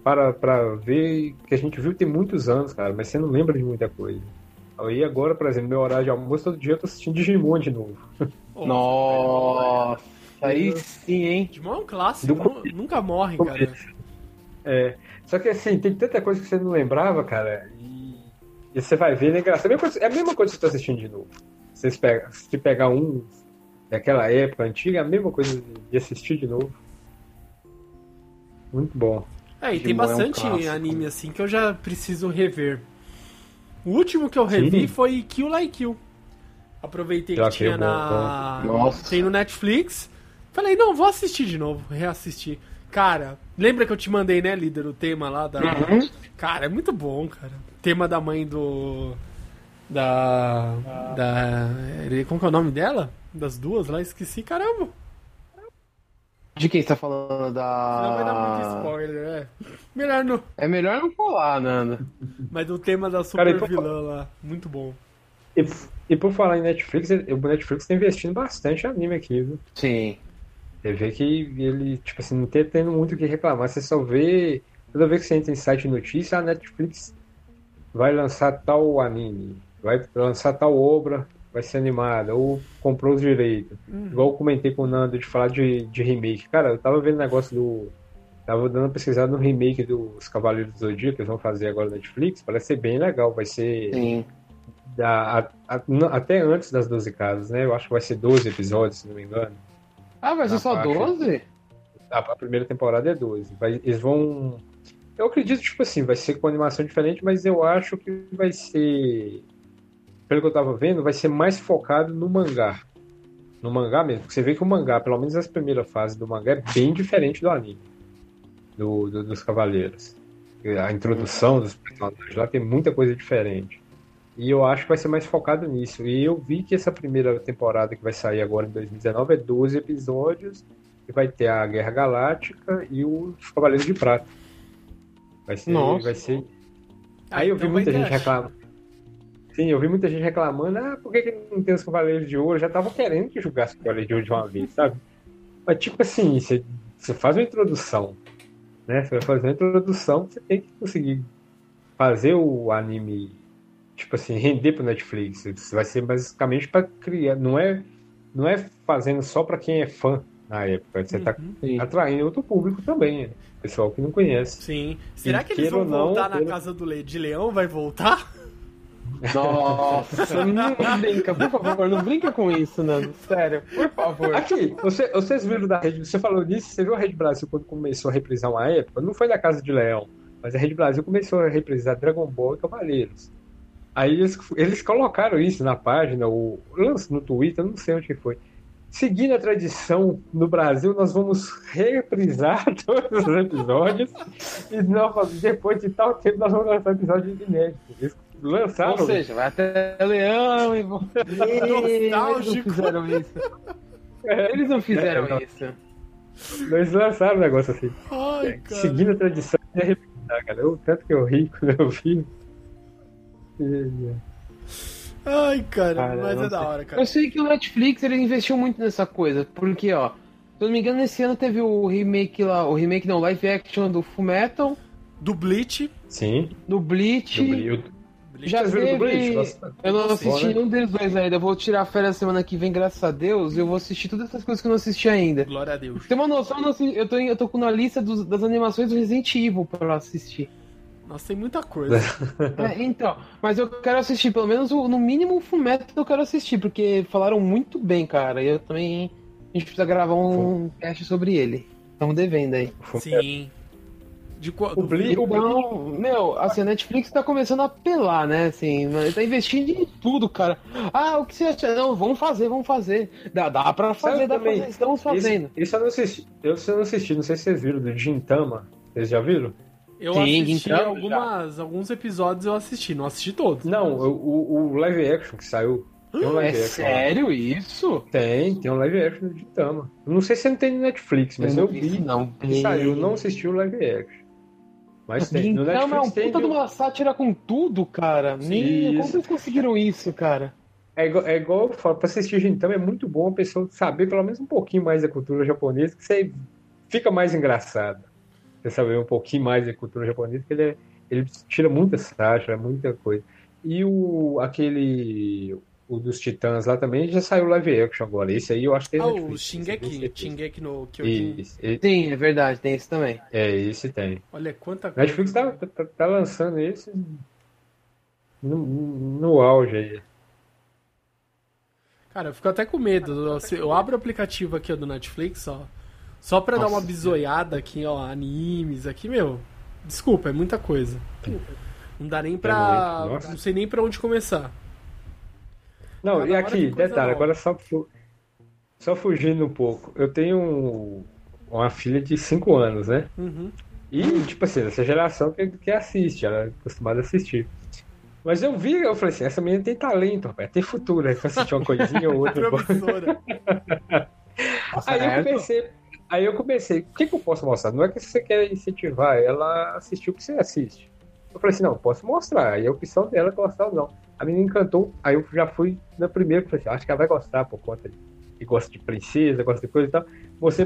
para pra ver, que a gente viu tem muitos anos, cara, mas você não lembra de muita coisa. Aí agora, por exemplo, meu horário de almoço, todo dia eu tô assistindo Digimon de novo. Nossa, aí sim, hein? Digimon é um clássico, Do nu- nunca morre, cara. É, só que assim, tem tanta coisa que você não lembrava, cara, e, e você vai ver, né. É a mesma coisa, é a mesma coisa que você tá assistindo de novo. Você pega, se pegar um daquela época antiga, é a mesma coisa de assistir de novo. Muito bom. É, e tem Digimon é um bastante anime assim que eu já preciso rever. O último que eu revi Sim. foi Kill La Kill. Aproveitei Já que que tinha é na. Nossa. Tem no Netflix. Falei, não, vou assistir de novo, reassistir. Cara, lembra que eu te mandei, né, líder, o tema lá da. Uhum. Cara, é muito bom, cara. Tema da mãe do. Da. Da. Como que é o nome dela? Das duas lá, esqueci, caramba. De quem você tá falando? Não vai dar muito Da. spoiler, é. Melhor não. É melhor não falar, Nanda. Mas do tema da Cara, super por- vilã lá. Muito bom. E, e por falar em Netflix, o Netflix tá investindo bastante em anime aqui, viu? Sim. Você vê que ele, tipo assim, não tem tendo muito o que reclamar. Você só vê. Toda vez que você entra em site de notícia, a Netflix vai lançar tal anime, vai lançar tal obra, vai ser animada, ou comprou os direitos. Igual eu comentei com o Nando de falar de, de remake. Cara, eu tava vendo negócio do. Tava dando uma pesquisada no remake dos Cavaleiros do Zodíaco que eles vão fazer agora na Netflix. Parece ser bem legal. Vai ser Sim. da, a- a- n- até antes das 12 casas, né? Eu acho que vai ser 12 episódios, se não me engano. Ah, vai ser só faixa. 12? A, a primeira temporada é 12. Vai- eles vão. Eu acredito, tipo assim, vai ser com animação diferente, mas eu acho que vai ser. Pelo que eu tava vendo, vai ser mais focado no mangá. No mangá mesmo. Porque você vê que o mangá, pelo menos as primeiras fases do mangá, é bem diferente do anime. Do, do- dos Cavaleiros. A introdução dos personagens lá tem muita coisa diferente. E eu acho que vai ser mais focado nisso. E eu vi que essa primeira temporada que vai sair agora em 2019 é 12 episódios. E vai ter a Guerra Galáctica e os Cavaleiros de Prata. Vai ser. Nossa. Vai ser... Aí eu vi muita gente reclamando. Sim, eu vi muita gente reclamando, ah, por que, que não tem os Cavaleiros de Ouro? Eu já tava querendo que jogasse os Cavaleiros de Ouro de uma vez, sabe? Mas tipo assim, você, você faz uma introdução, né? Você vai fazer uma introdução, você tem que conseguir fazer o anime, tipo assim, render pro Netflix. Isso vai ser basicamente pra criar, não é, não é fazendo só pra quem é fã na época. Você tá Sim. atraindo outro público também, né? Pessoal que não conhece. Sim. Será E que eles vão ou não, voltar na queira- casa do Le... de Leão? Vai voltar? Nossa, não brinca, por favor, não brinca com isso, Nando. Sério, por favor. Aqui, você- vocês viram da Rede, você falou nisso, você viu a Rede Brasil quando começou a reprisar uma época? Não foi da Casa de Leão, mas a Rede Brasil começou a reprisar Dragon Ball e Cavaleiros. Aí eles, eles colocaram isso na página, ou lance no Twitter, não sei onde que foi. Seguindo a tradição no Brasil, nós vamos reprisar todos os episódios e nós, depois de tal tempo nós vamos lançar episódios inéditos. Lançaram Ou seja, vai até Leão e vão. Eles não Nostálgico. fizeram isso. Eles não fizeram isso. Eles lançaram um negócio assim. Ai, cara. Seguindo a tradição de reprisar, cara. O tanto que eu ri quando eu vi. Ai, cara, Cara, mas é da sei. hora, cara. Eu sei que o Netflix ele investiu muito nessa coisa, porque ó, se eu não me engano, esse ano teve o remake lá, o remake não, live action do Fullmetal, Do Bleach. Sim. do Bleach. Eu, eu, Já teve. Nossa, Eu não assisti nenhum deles dois ainda. Eu vou tirar férias semana que vem, graças a Deus. Eu vou assistir todas essas coisas que eu não assisti ainda. Glória a Deus. Tem uma noção, eu, tô, eu tô com na lista dos- das animações do Resident Evil pra assistir. Nossa, tem muita coisa. É, então, mas eu quero assistir, pelo menos no mínimo o Fullmetal eu quero assistir, porque falaram muito bem, cara. E eu também. A gente precisa gravar um cast sobre ele. Estamos devendo aí. Sim. De qual? O Bleach, o Bleach, Então, meu, assim, a Netflix tá começando a apelar, né? Assim, ele tá investindo em tudo, cara. Ah, o que você acha? Não, vamos fazer, vamos fazer. Dá, dá pra fazer, Sabe dá pra também, fazer. Estamos fazendo. Esse, esse eu não assisti. Eu, eu não assisti, não sei se vocês viram, do Gintama. Vocês já viram? Eu Sim, assisti então, algumas, alguns episódios, eu assisti, não assisti todos. Não, o, o, o live action que saiu. Tem um É action. sério isso? Tem, tem um live action do Gintama. Eu Não sei se não tem no Netflix, mas eu, não vi isso, não. que saiu, não assisti o live action. Mas tem. No Então, é um Netflix tem. puta de uma sátira com tudo, cara. Nem, como vocês conseguiram isso, cara? É igual, é igual eu falo, pra assistir Gintama é muito bom a pessoa saber pelo menos um pouquinho mais da cultura japonesa, que você fica mais engraçado. Você saber um pouquinho mais da cultura japonesa, que ele, é- ele tira muita sátira, muita coisa. E o aquele. O dos Titãs lá também já saiu live action agora. Esse aí eu acho que é Ah, o Netflix, Shingeki, tenho certeza. Shingeki no Kyojin. Esse, esse- Sim, é verdade, tem esse também. é, esse tem. Olha quanta coisa. Netflix tá, tá, tá lançando esse no, no auge aí. Cara, eu fico até com medo. Eu, abro o aplicativo aqui ó, do Netflix, ó. Só pra dar uma Nossa. bisoiada aqui, ó, animes aqui, meu. Desculpa, é muita coisa. Não dá nem pra. muito, nossa. não sei nem pra onde começar. Não, Cada e aqui, detalhe, nova. agora só, fu- só fugindo um pouco. Eu tenho uma filha de 5 anos, né? Uhum. E, tipo assim, essa geração que, que assiste, ela é acostumada a assistir. Mas eu vi, eu falei assim, essa menina tem talento, rapaz, tem futuro, aí pra assistir uma coisinha ou outra. Promissora. aí eu Certo? comecei, aí eu comecei, o que, que eu posso mostrar? Não é que você quer incentivar ela a assistir o que você assiste. Eu falei assim, não, posso mostrar, aí é a opção dela gostar ou não. A menina encantou, aí eu já fui na primeira, falei assim, acho que ela vai gostar por conta de que gosta de princesa, gosta de coisa e tal.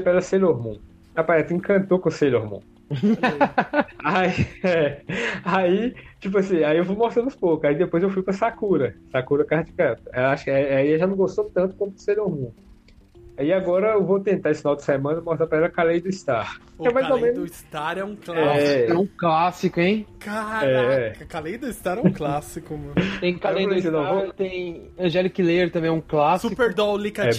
Pra ela Sailor Moon. Rapaz, ela encantou com Sailor Moon. aí, é, aí, tipo assim, aí eu vou mostrando uns poucos. Aí depois eu fui pra Sakura. Sakura Card Captor. Acho que é, aí ela já não gostou tanto como Sailor Moon. Aí agora eu vou tentar esse final de semana mostrar pra ela Kaleido Star. O É mais ou Kaleido menos- Star é um clássico. É. É um clássico, hein? Caraca, Kaleido Star é um clássico, mano. Tem falei assim, não, Star, vou- tem Angelic Layer também, é um clássico. Super Doll Lika É.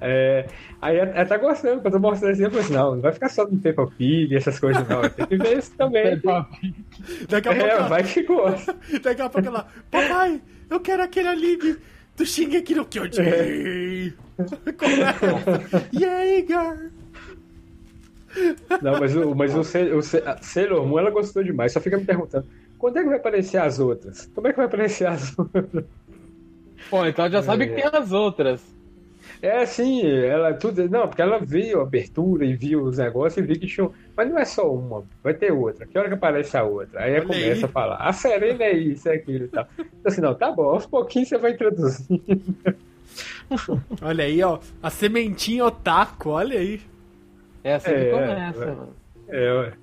É, aí ela, ela tá gostando, quando eu mostrando assim, eu falei assim, não, não vai ficar só no Peppa Pig, essas coisas não, tem que ver isso também. Daqui a pouco, É, ela- vai que gosta. daqui a pouco ela, papai, eu quero aquele anime do Shingeki no Kyojin. Começa. Jaeger. Não, mas o, mas o, o a Sailor Moon ela gostou demais. Só fica me perguntando: quando é que vai aparecer as outras? Como é que vai aparecer as outras? Pô, então já sabe que tem as outras. É, sim, ela tudo. Não, porque ela viu a abertura e viu os negócios e viu que tinha. Mas não é só uma, vai ter outra. Que hora que aparece a outra? Aí ela começa aí. a falar: a Serena é isso, é aquilo e tal. Então, assim, não, tá bom, aos pouquinhos você vai introduzir. Olha aí, ó. A sementinha otaku, olha aí. É assim É, que começa, é. mano. É, ué.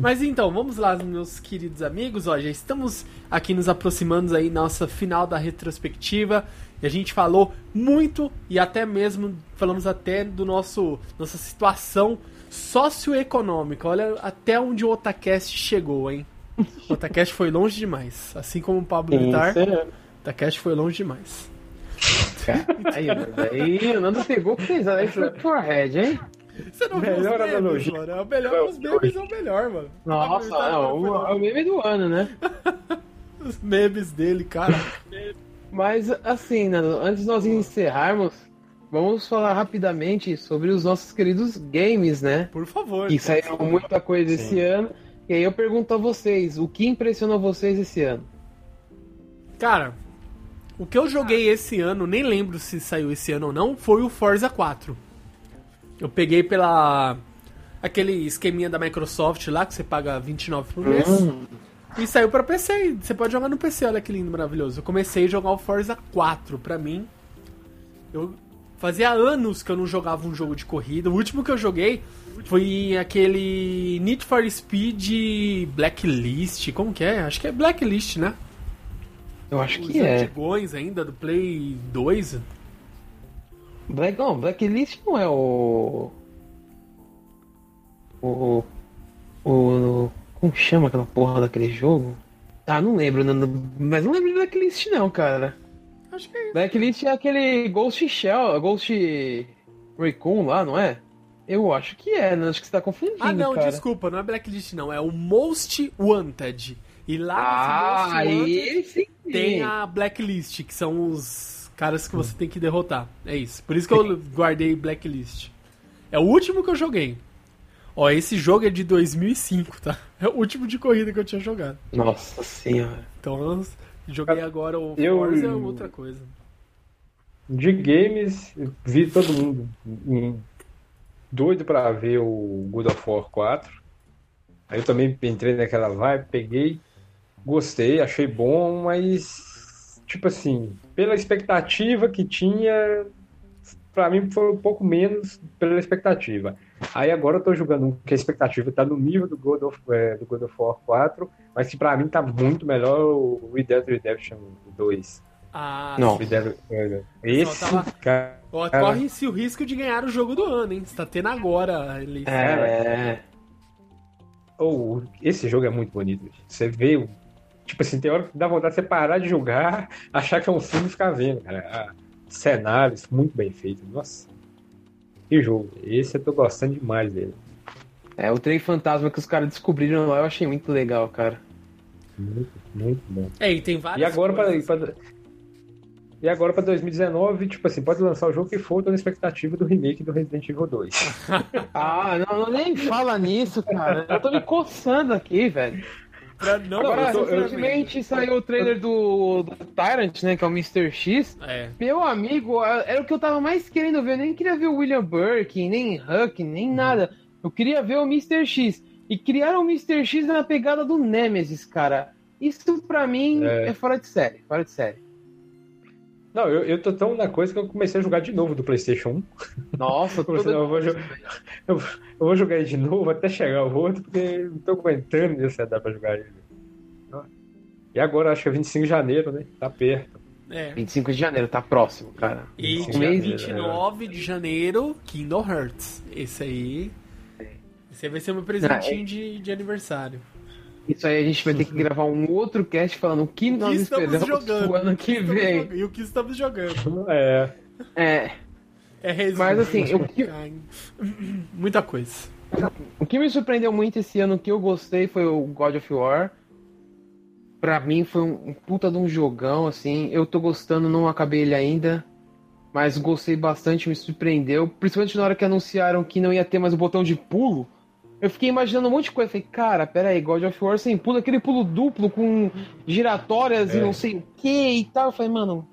Mas então, vamos lá, meus queridos amigos. Ó, já estamos aqui nos aproximando aí nossa final da retrospectiva. E a gente falou muito e até mesmo falamos até do nosso nossa situação socioeconômica. Olha até onde o Otacast chegou, hein? O Otacast foi longe demais. Assim como o Pablo Vittar, Isso é- o Otacast foi longe demais. Aí, mano, aí o Nando pegou pesado. Aí foi forehead, hein? Você não viu os Melhor memes, mano? É o melhor, os memes é o melhor, mano. Nossa, não, longe. é o meme do ano, né? Os memes dele, cara. Mas assim, Nando, antes de nós encerrarmos, vamos falar rapidamente sobre os nossos queridos games, né? Por favor. Que saíram muita coisa esse ano. E aí eu pergunto a vocês, o que impressionou vocês esse ano? Cara, o que eu joguei esse ano, nem lembro se saiu esse ano ou não, foi o Forza 4. Eu peguei pela. aquele esqueminha da Microsoft lá, que você paga 29 por mês. E saiu pra PC. Você pode jogar no PC, olha que lindo, maravilhoso. Eu comecei a jogar o Forza 4 pra mim. Eu fazia anos que eu não jogava um jogo de corrida. O último que eu joguei foi aquele Need for Speed Blacklist. Como que é? Acho que é Blacklist, né? Eu acho Os que é. antigões ainda, do Play 2. Black, não, Blacklist não é o. O. O. Como chama aquela porra daquele jogo? Ah, não lembro, Nando, mas não lembro de Blacklist não, cara. Acho que é. Blacklist é aquele Ghost Shell, Ghost Recon lá, não é? Eu acho que é, né? acho que você tá confundindo, Ah, não, cara. desculpa, não é Blacklist, não. É o Most Wanted. E lá Ah, nesse Most Wanted sim. tem a Blacklist, que são os caras que você tem que derrotar. É isso. Por isso que eu guardei Blacklist. É o último que eu joguei. Ó, esse jogo é de 2005, tá? É o último de corrida que eu tinha jogado. Nossa senhora. Então eu joguei agora o Eu- Forza é outra coisa. De games, vi todo mundo doido pra ver o God of War 4. Aí eu também entrei naquela vibe, peguei, gostei, achei bom, mas tipo assim, pela expectativa que tinha, pra mim foi um pouco menos pela expectativa. Aí agora eu tô jogando um que a expectativa tá no nível do God of, é, do God of War 4, mas que pra mim tá muito melhor o Red Dead Redemption 2. Ah, Não. Esse, tava- cara, corre-se o risco de ganhar o jogo do ano, hein? Você tá tendo agora a eleição. É. ou esse jogo é muito bonito. Você vê, o- tipo assim, tem hora que dá vontade de você parar de jogar, achar que é um filme e ficar vendo, cara. Ah, cenários muito bem feitos. Nossa. Que jogo. Esse eu tô gostando demais dele. É, o trem fantasma que os caras descobriram lá eu achei muito legal, cara. Muito, muito bom. É, e tem E várias agora pra, coisas. pra- E agora pra 2019, tipo assim, pode lançar o jogo que for, tô na expectativa do remake do Resident Evil 2. Ah, não, não nem fala nisso, cara. Eu tô me coçando aqui, velho. Pra não Agora, eu tô- eu- recentemente saiu o trailer do, do Tyrant, né? Que é o Mr. X. É. Meu amigo, era o que eu tava mais querendo ver. Eu nem queria ver o William Burke, nem Huck, nem nada. Eu queria ver o Mr. X. E criaram o Mr. X na pegada do Nemesis, cara. Isso pra mim É. é, fora de série, fora de série. Não, eu, eu tô tão na coisa que eu comecei a jogar de novo do PlayStation 1. Nossa, não, eu, vou, jo- eu, eu vou jogar ele de novo até chegar o outro, porque não tô aguentando esse dá pra jogar ele. E agora, acho que é 25 de janeiro, né? Tá perto. É. 25 de janeiro, tá próximo, cara. E dia janeiro, 29 de janeiro, Kingdom Hearts. Esse aí. Esse aí vai ser meu presentinho de, de aniversário. Isso aí a gente vai ter que gravar um outro cast falando o que O nós que estamos esperamos jogando? pro ano que estamos vem. E o que estamos jogando. É. É, É Resident Mas, assim, o que- Muita coisa. o que me surpreendeu muito esse ano que eu gostei foi o God of War. pra mim foi um, um puta de um jogão, assim. Eu tô gostando, não acabei ele ainda. Mas gostei bastante, me surpreendeu. Principalmente na hora que anunciaram que não ia ter mais o botão de pulo. Eu fiquei imaginando um monte de coisa. Falei, cara, peraí, God of War sem pulo, aquele pulo duplo com giratórias e É. não sei o que e tal. Eu falei, mano,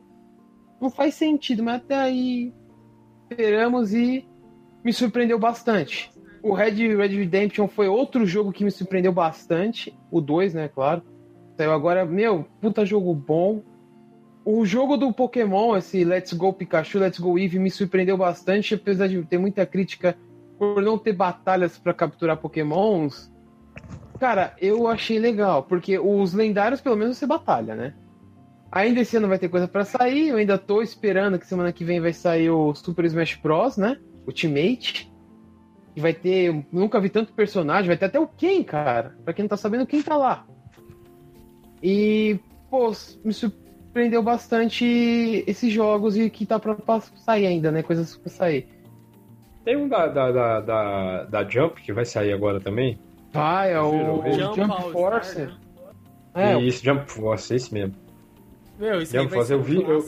não faz sentido, mas até aí esperamos e me surpreendeu bastante. O Red Red Redemption foi outro jogo que me surpreendeu bastante. O 2, né, claro. Saiu agora, meu, puta jogo bom. O jogo do Pokémon, esse Let's Go Pikachu, Let's Go Eevee, me surpreendeu bastante, apesar de ter muita crítica por não ter batalhas pra capturar Pokémons. Cara, eu achei legal, porque os lendários pelo menos você batalha, né? Ainda esse ano vai ter coisa pra sair, eu ainda tô esperando que semana que vem vai sair o Super Smash Bros, né? Ultimate. E vai ter. Nunca vi tanto personagem, vai ter até o Ken, cara. Pra quem não tá sabendo, quem tá lá. E, pô, me surpreendeu bastante esses jogos e que tá pra sair ainda, né? Coisas pra sair. Tem um da, da, da, da, da Jump que vai sair agora também. Vai, é o, o Jump, All Force. Star, né? É, isso, Jump Force, esse mesmo. Meu, isso Eu aí vou vai fazer ser um o vi- eu-.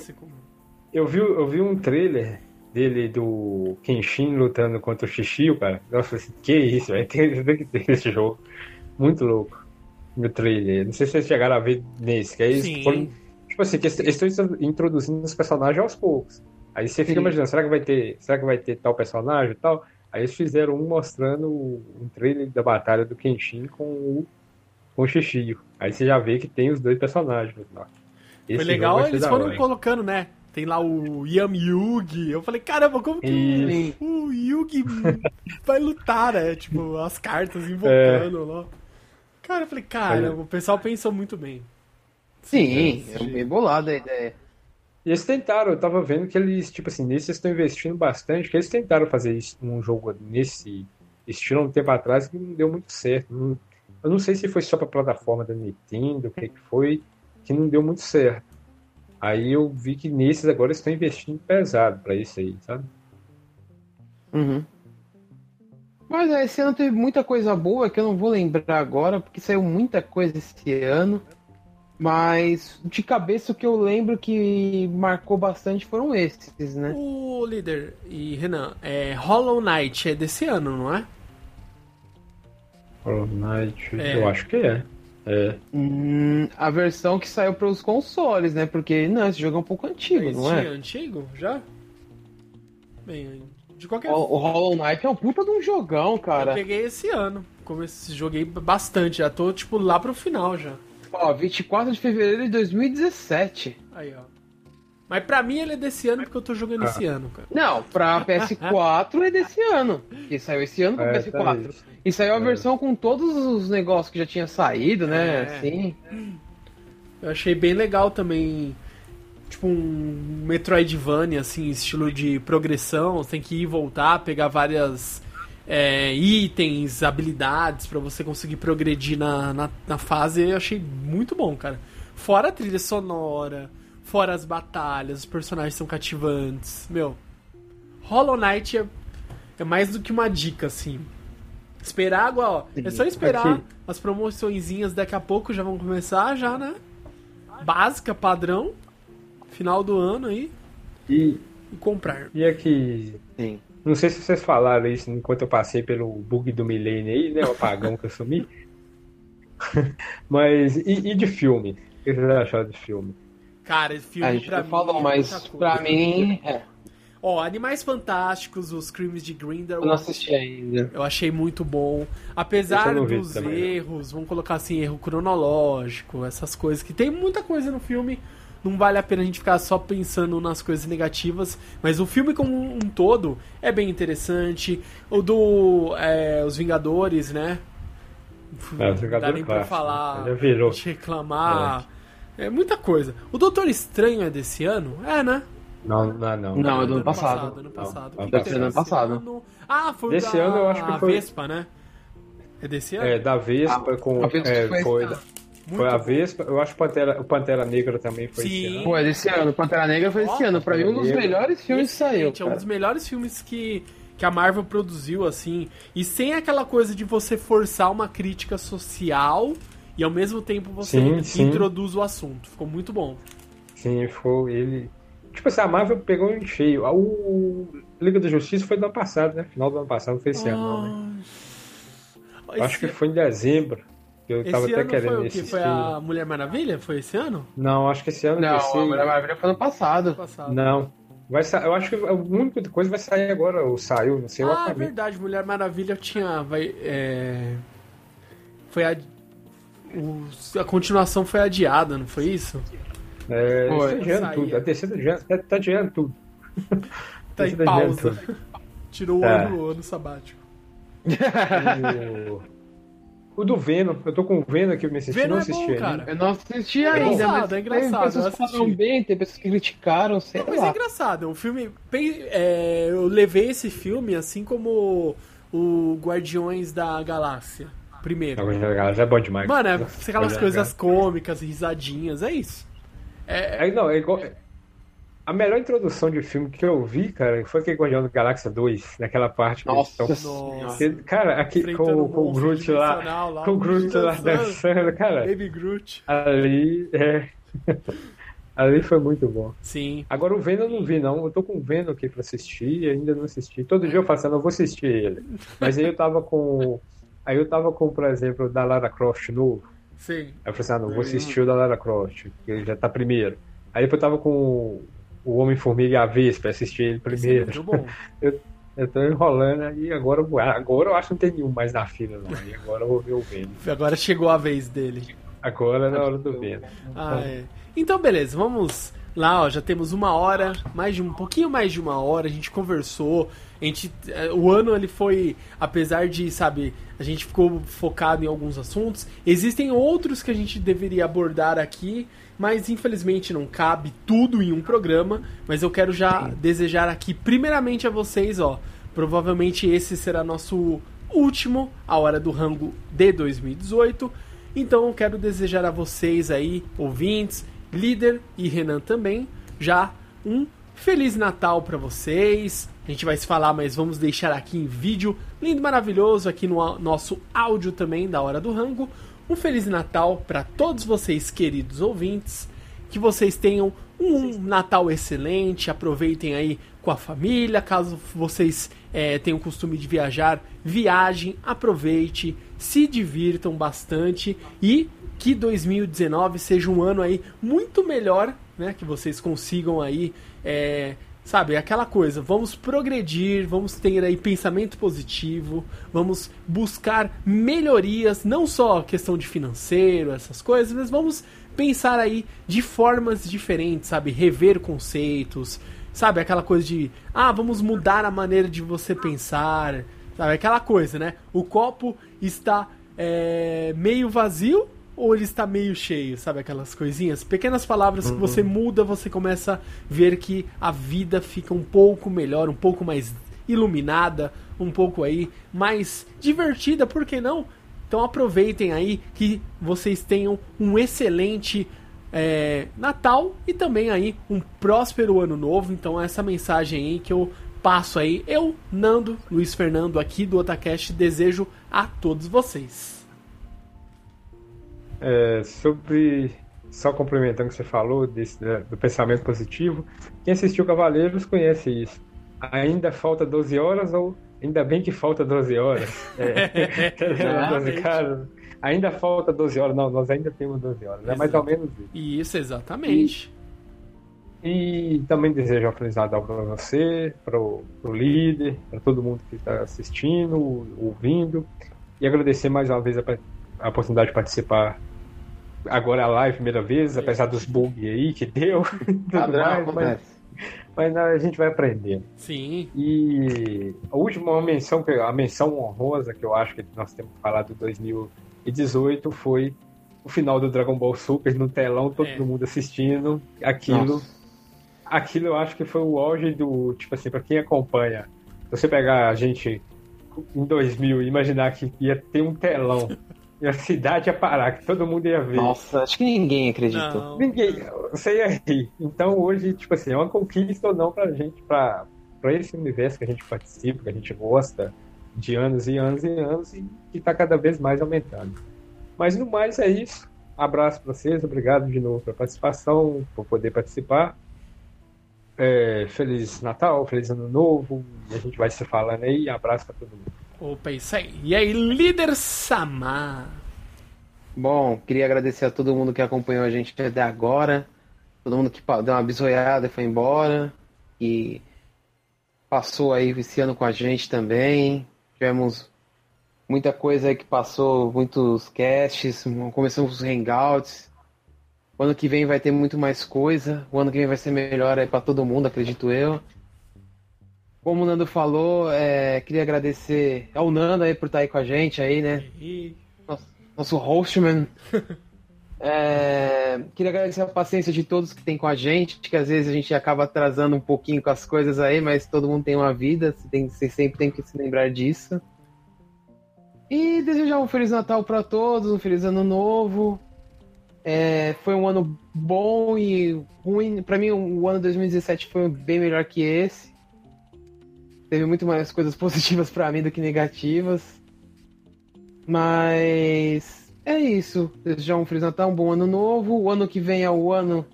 Eu vi, eu vi um trailer dele do Kenshin lutando contra o Shishio, cara. Nossa, eu falei assim, que isso, velho? Tem, tem que ter esse jogo. Muito louco. No trailer. Não sei se vocês chegaram a ver nesse, que aí eles Sim. foram. Tipo assim, que eles estão introduzindo os personagens aos poucos. Aí você fica Sim. imaginando, será que vai ter. Será que vai ter tal personagem e tal? Aí eles fizeram um mostrando um trailer da batalha do Kenshin com o, com o Shishio. Aí você já vê que tem os dois personagens no final. Foi legal, eles foram hora. colocando, né? Tem lá o Yam Yugi. Eu falei, caramba, como que Isso. o, Yugi vai lutar, né? Tipo, as cartas É. invocando lá. Cara, eu falei, caramba, o pessoal pensou muito bem. sim, é bem bolada a ideia. E eles tentaram, eu tava vendo que eles, tipo assim, nesse eles estão investindo bastante, que eles tentaram fazer isso num jogo nesse estilo há um tempo atrás que não deu muito certo. Não- eu não sei se foi só pra plataforma da Nintendo, o que que foi, que não deu muito certo. Aí eu vi que nesses agora estão investindo pesado pra isso aí, sabe? Uhum. Mas é, esse ano teve muita coisa boa que eu não vou lembrar agora, porque saiu muita coisa esse ano. Mas de cabeça o que eu lembro que marcou bastante foram esses, né? O líder e Renan, é, Hollow Knight é desse ano, não é? Hollow Knight, É. eu acho que é. É. Hum, a versão que saiu para os consoles, né? Porque não, esse jogo é um pouco antigo, não é? antigo? Já? Bem, de qualquer O, o Hollow Knight é um puta de um jogão, Eu cara. peguei esse ano. Comecei, joguei bastante, já tô tipo lá pro final já. Ó, 24 de fevereiro de 2017. Aí, ó. Mas pra mim ele é desse ano porque eu tô jogando esse ano, cara. Não, pra PS4 é desse ano. Que saiu esse ano pro É, PS4. tá. E saiu a É. versão com todos os negócios que já tinha saído, né? É. Assim. Eu achei bem legal também. Tipo um Metroidvania, assim, estilo de progressão. Você tem que ir e voltar, pegar várias é, itens, habilidades pra você conseguir progredir na, na, na fase. Eu achei muito bom, cara. Fora a trilha sonora, fora as batalhas, os personagens são cativantes. Meu, Hollow Knight é, é mais do que uma dica, assim. Esperar agora, ó. É só esperar Aqui. as promoçõezinhas daqui a pouco já vão começar, já, né? Básica, padrão. Final do ano aí. E, E comprar. e aqui, Sim. Não sei se vocês falaram isso enquanto eu passei pelo bug do milênio aí, né? O apagão que eu sumi. Mas, e, e de filme? O que vocês acharam de filme? Cara, filme A gente pra mim. falou, é mas pra mim. É, Ó, Animais Fantásticos, os crimes de eu Grindelwald. não assisti ainda. Eu achei muito bom. Apesar eu dos também, não. erros, vamos colocar assim, erro cronológico, essas coisas, que tem muita coisa no filme. Não vale a pena a gente ficar só pensando nas coisas negativas. Mas o filme como um todo é bem interessante. O do é, Os Vingadores, né? É, os Não dá nem pra falar, já virou. a gente reclamar. É. muita coisa. O Doutor Estranho é desse ano? É, né? Não, não, não. Não, é do ano passado. Ano passado. Não, deve ser ano passado. ano? Ah, foi o Desse da ano eu acho que foi- Vespa, né? É desse ano? É, da Vespa Ah, com. a Vespa é, foi foi, da- Muito foi a. Vespa, eu acho que o Pantera, o Pantera Negra também foi Sim. esse ano. Pô, desse ano. Pantera Negra foi esse Ó, ano. Pra mim, um dos Negra. melhores filmes que saiu. Excelente, É um dos melhores filmes que, que a Marvel produziu, assim. E sem aquela coisa de você forçar uma crítica social e ao mesmo tempo você Sim, sim. introduz o assunto. Ficou muito bom. Sim, foi ele. Tipo assim, a Marvel pegou em cheio. O Liga da Justiça foi do ano passado, né? Final do ano passado, não foi esse ano, não, né? Eu Acho que esse- foi em dezembro. Que eu Esse tava até ano foi querendo o assistir. Foi a Mulher Maravilha? Foi esse ano? Não, acho que esse ano Não, ser. a Mulher Maravilha foi ano passado. Passado. Não. Vai sa... Eu acho que a única coisa vai sair agora, ou saiu, não sei, o Ah, Aquaman. verdade, Mulher Maravilha tinha. Vai, é... Foi a. o- A continuação foi adiada, não foi isso? É, tá adiando tudo. A terceira adiando, tá, tá adiando tudo. Tá em Terceira adiando pausa. tudo. Tirou o É. ano, o ano sabático. O... o do Venom, eu tô com o Venom aqui, eu me assisti, Venom não é assisti bom, ainda. cara. Eu não assisti É ainda, engraçado, mas é engraçado, tem pessoas que falaram bem, tem pessoas que criticaram, sei Mas é lá. engraçado, o filme. é, eu levei esse filme assim como o Guardiões da Galáxia. Primeiro. Não, já é bom demais. Mano, é aquelas coisas cômicas, risadinhas, é isso. É, É, não, é igual. A melhor introdução de filme que eu vi, cara, foi aquele Guardião da Galáxia 2, naquela parte que Nossa senhora. Nossa. Cara, aqui com, com o Groot lá, lá, com o Groot lá dançando. dançando, cara, Baby Groot. ali, é, ali foi muito bom. Sim. Agora o Venom eu não vi, não, eu tô com o Venom aqui pra assistir, ainda não assisti, todo dia eu faço, eu não vou assistir ele, mas aí eu tava com, aí eu tava com, por exemplo, o da Lara Croft novo, Sim. Aí eu falei assim, ah, não, vou assistir o da Lara Croft, que ele já tá primeiro. Aí depois eu tava com o Homem-Formiga e a Vespa, assisti ele é primeiro. muito bom. Eu tô enrolando aí, agora, eu agora eu acho que não tem nenhum mais na fila, não. E agora eu vou ver o Venom. Agora chegou a vez dele. Agora é na hora do Venom. Ah, é. Então, beleza, vamos lá, ó. Já temos uma hora, mais de um pouquinho mais de uma hora. A gente conversou. A gente, eh, o ano ele foi, apesar de, sabe, a gente ficou focado em alguns assuntos. Existem outros que a gente deveria abordar aqui, mas infelizmente não cabe tudo em um programa. Mas eu quero já desejar aqui, primeiramente a vocês, ó. Provavelmente esse será nosso último, a hora do rango de 2018. Então eu quero desejar a vocês aí, ouvintes, líder e Renan também, já um feliz Natal para vocês. A gente vai se falar, mas vamos deixar aqui em vídeo lindo, maravilhoso aqui no nosso áudio também da hora do rango. Um feliz Natal para todos vocês, queridos ouvintes. Que vocês tenham um Natal excelente, aproveitem aí com a família. Caso vocês eh, tenham o costume de viajar, viajem, aproveite, se divirtam bastante e que 2019 seja um ano aí muito melhor, né? Que vocês consigam aí, eh, sabe, aquela coisa. Vamos progredir, vamos ter aí pensamento positivo, vamos buscar melhorias, não só questão de financeiro, essas coisas, mas vamos pensar aí de formas diferentes, sabe? Rever conceitos, sabe? Aquela coisa de, ah, vamos mudar a maneira de você pensar, sabe? Aquela coisa, né? O copo está é, meio vazio ou ele está meio cheio, sabe? Aquelas coisinhas, pequenas palavras que você muda, você começa a ver que a vida fica um pouco melhor, um pouco mais iluminada, um pouco aí mais divertida, por que não? Então aproveitem aí que vocês tenham um excelente é, Natal e também aí um próspero ano novo. Então essa mensagem aí que eu passo aí, eu, Nando, Luiz Fernando aqui do Otacast, desejo a todos vocês. É, sobre. Só complementando o que você falou desse, do pensamento positivo, quem assistiu Cavaleiros conhece isso. Ainda falta 12 horas ou ainda bem que falta 12 horas? É, quer dizer, Exatamente. cara, ainda falta 12 horas. Não, nós ainda temos 12 horas. É mais ou menos isso. Isso, exatamente. E também desejo um Feliz Natal para você, para o líder, para todo mundo que está assistindo, ouvindo. E agradecer mais uma vez a, a oportunidade de participar agora a live, primeira vez, apesar dos bugs aí que deu. Padrão, mais, mas, mas a gente vai aprendendo. Sim. E a última menção, a menção honrosa que eu acho que nós temos que falar do 2018 foi o final do Dragon Ball Super no telão, todo É. mundo assistindo aquilo Nossa. aquilo eu acho que foi o auge do, tipo assim, pra quem acompanha, você pegar a gente em 2000 e imaginar que ia ter um telão e a cidade ia parar, que todo mundo ia ver. Nossa, acho que ninguém acreditou. Não. Ninguém, você ia rir. Então hoje, tipo assim, é uma conquista ou não pra gente, pra, pra esse universo que a gente participa, que a gente gosta de anos e anos e anos e que tá cada vez mais aumentando. Mas no mais é isso. Abraço para vocês, obrigado de novo pela participação, por poder participar. É, feliz Natal, feliz Ano Novo, e a gente vai se falando aí. Abraço para todo mundo. Opa, isso aí. E aí, líder Samar? Bom, queria agradecer a todo mundo que acompanhou a gente até agora, todo mundo que deu uma bisoiada e foi embora, e passou aí esse ano com a gente também. Tivemos muita coisa aí que passou, muitos casts, começamos os hangouts. O ano que vem vai ter muito mais coisa. O ano que vem vai ser melhor aí para todo mundo, acredito eu. Como o Nando falou, é, queria agradecer ao Nando aí por estar aí com a gente aí, né? Nosso, nosso hostman. É, queria agradecer a paciência de todos que tem com a gente, que às vezes a gente acaba atrasando um pouquinho com as coisas aí, mas todo mundo tem uma vida, você, tem, você sempre tem que se lembrar disso. E desejar um Feliz Natal para todos, um Feliz Ano Novo. É, foi um ano bom e ruim. Para mim, o ano 2017 foi bem melhor que esse. Teve muito mais coisas positivas para mim do que negativas. Mas é isso. Desejar um Feliz Natal, um bom ano novo. O ano que vem é o ano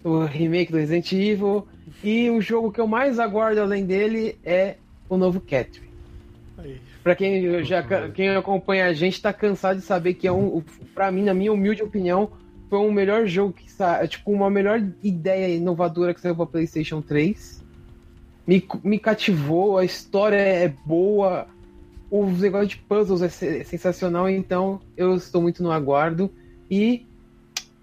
do remake do Resident Evil. E o jogo que eu mais aguardo além dele é o novo Catherine. Pra quem já quem acompanha a gente tá cansado de saber que é um, para mim, na minha humilde opinião, foi um melhor jogo que é tipo uma melhor ideia inovadora que saiu pra PlayStation 3. Me, me cativou, a história é boa, os negócios de puzzles é sensacional, então eu estou muito no aguardo e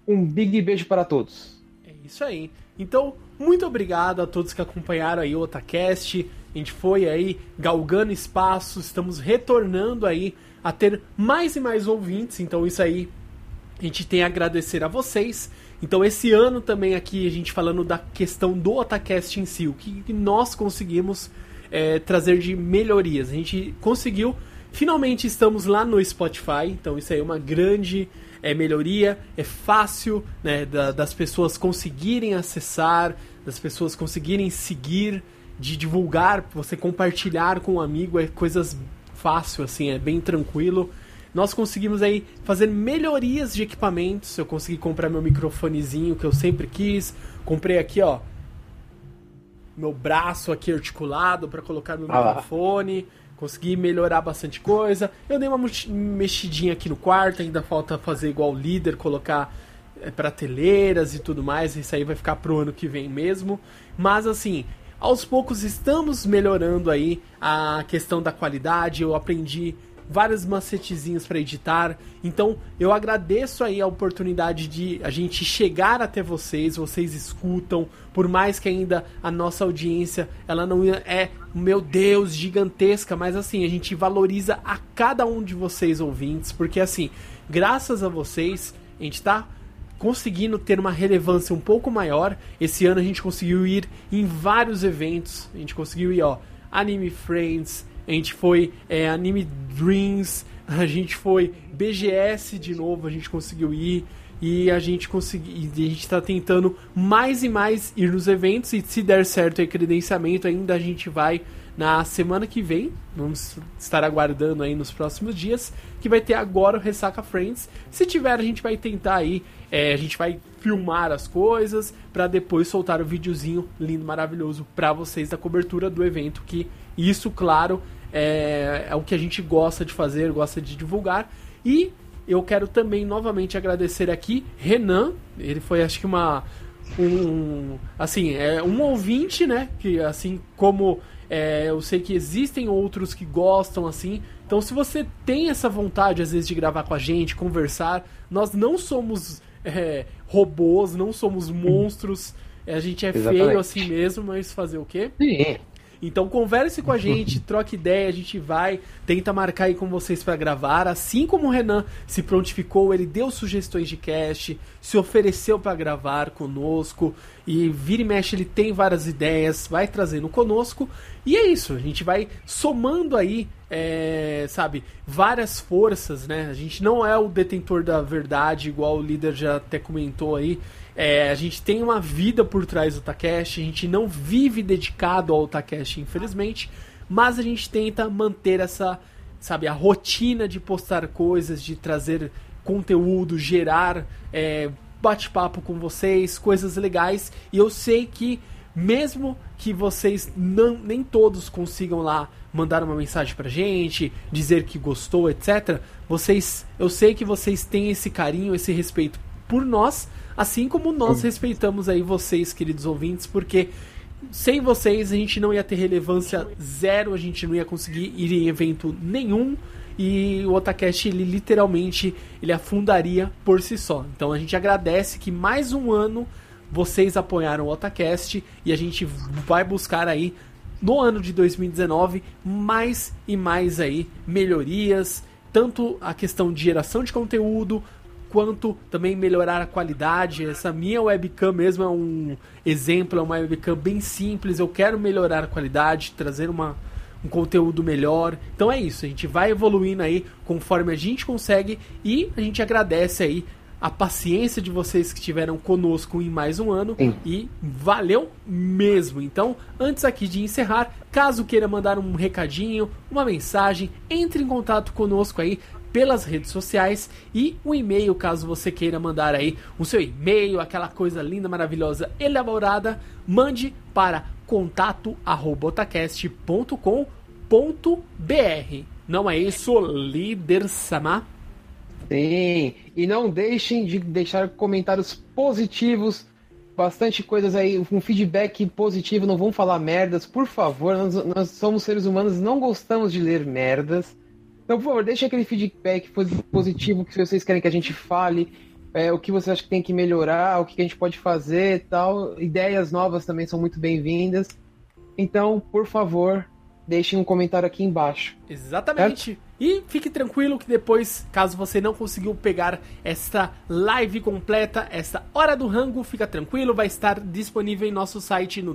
um big beijo para todos. É isso aí. Então, muito obrigado a todos que acompanharam aí o Otacast. A gente foi aí galgando espaço, estamos retornando aí a ter mais e mais ouvintes, então isso aí a gente tem a agradecer a vocês. Então esse ano também aqui a gente falando da questão do Otacast em si, o que nós conseguimos é, trazer de melhorias. A gente conseguiu, finalmente estamos lá no Spotify, então isso aí é uma grande é, melhoria, é fácil né, da, das pessoas conseguirem acessar, das pessoas conseguirem seguir de divulgar, você compartilhar com um amigo, é coisas fácil, assim, é bem tranquilo. Nós conseguimos aí fazer melhorias de equipamentos. Eu consegui comprar meu microfonezinho que eu sempre quis. Comprei aqui, ó, meu braço aqui articulado para colocar meu ah microfone. Consegui melhorar bastante coisa. Eu dei uma mexidinha aqui no quarto, ainda falta fazer igual o líder, colocar é, prateleiras e tudo mais. Isso aí vai ficar pro ano que vem mesmo. Mas assim, aos poucos estamos melhorando aí a questão da qualidade. Eu aprendi vários macetezinhos para editar. Então, eu agradeço aí a oportunidade de a gente chegar até vocês, vocês escutam, por mais que ainda a nossa audiência, ela não é, meu Deus, gigantesca, mas assim, a gente valoriza a cada um de vocês ouvintes, porque assim, graças a vocês, a gente tá conseguindo ter uma relevância um pouco maior. Esse ano a gente conseguiu ir em vários eventos. A gente conseguiu ir, ó, Anime Friends, a gente foi é, Anime Dreams, a gente foi BGS de novo, a gente conseguiu ir. E a gente conseguiu. A gente está tentando mais e mais ir nos eventos. E se der certo o credenciamento, ainda a gente vai na semana que vem. Vamos estar aguardando aí nos próximos dias. Que vai ter agora o Ressaca Friends. Se tiver, a gente vai tentar aí é, a gente vai filmar as coisas para depois soltar o videozinho lindo, maravilhoso para vocês da cobertura do evento. Que isso, claro, é, é o que a gente gosta de fazer, gosta de divulgar. E eu quero também novamente agradecer aqui Renan. Ele foi, acho que uma um assim é um ouvinte, né? Que assim como é, eu sei que existem outros que gostam assim. Então, se você tem essa vontade às vezes de gravar com a gente, conversar, nós não somos é, robôs, não somos monstros. A gente é Exatamente. feio assim mesmo, mas fazer o quê? Sim. Então converse com a gente, troque ideia, a gente vai, tenta marcar aí com vocês para gravar. Assim como o Renan se prontificou, ele deu sugestões de cast, se ofereceu para gravar conosco e vira e mexe ele tem várias ideias, vai trazendo conosco. E é isso, a gente vai somando aí, é, sabe, várias forças, né? A gente não é o detentor da verdade, igual o líder já até comentou aí. É, a gente tem uma vida por trás do Takeshi, a gente não vive dedicado ao Takeshi, infelizmente, mas a gente tenta manter essa, sabe, a rotina de postar coisas, de trazer conteúdo, gerar é, bate-papo com vocês, coisas legais. E eu sei que mesmo que vocês não, nem todos consigam lá mandar uma mensagem pra gente, dizer que gostou, etc. Vocês, eu sei que vocês têm esse carinho, esse respeito por nós, assim como nós respeitamos aí vocês, queridos ouvintes, porque sem vocês a gente não ia ter relevância zero, a gente não ia conseguir ir em evento nenhum e o Otacast ele literalmente ele afundaria por si só. Então a gente agradece que mais um ano vocês apoiaram o Otacast e a gente vai buscar aí no ano de 2019 mais e mais aí melhorias, tanto a questão de geração de conteúdo, quanto também melhorar a qualidade. Essa minha webcam mesmo é um exemplo, é uma webcam bem simples. Eu quero melhorar a qualidade, trazer uma, um conteúdo melhor. Então é isso, a gente vai evoluindo aí conforme a gente consegue e a gente agradece aí a paciência de vocês que estiveram conosco em mais um ano Sim. e valeu mesmo. Então, antes aqui de encerrar, caso queira mandar um recadinho, uma mensagem, entre em contato conosco aí pelas redes sociais e o e-mail, caso você queira mandar aí o seu e-mail, aquela coisa linda, maravilhosa, elaborada, mande para contato@otacast.com.br. Não é isso, líder Samar? Sim, e não deixem de deixar comentários positivos, bastante coisas aí, um feedback positivo, não vão falar merdas, por favor, nós, nós somos seres humanos, não gostamos de ler merdas. Então, por favor, deixe aquele feedback positivo que vocês querem que a gente fale, é, o que você acha que tem que melhorar, o que a gente pode fazer e tal. Ideias novas também são muito bem-vindas. Então, por favor, deixem um comentário aqui embaixo. Exatamente. E fique tranquilo que depois, caso você não conseguiu pegar esta live completa, esta hora do rango, fica tranquilo, vai estar disponível em nosso site no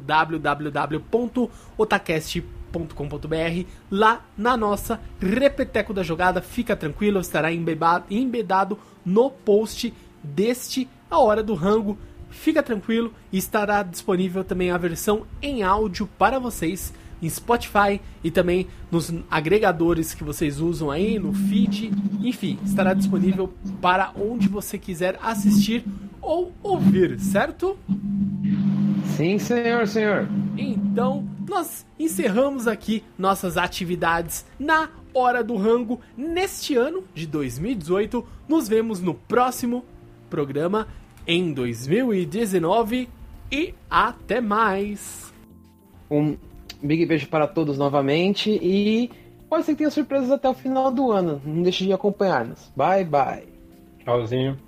lá na nossa Repeteco da Jogada, fica tranquilo, estará embedado no post deste A Hora do Rango. Fica tranquilo e estará disponível também a versão em áudio para vocês em Spotify e também nos agregadores que vocês usam aí, no feed, enfim, estará disponível para onde você quiser assistir ou ouvir, certo? Sim, senhor, senhor. Então, nós encerramos aqui nossas atividades na Hora do Rango neste ano de 2018. Nos vemos no próximo programa em 2019 e até mais. Um big beijo para todos novamente e pode ser que tenha surpresas até o final do ano. Não deixe de acompanhar-nos. Bye, bye. Tchauzinho.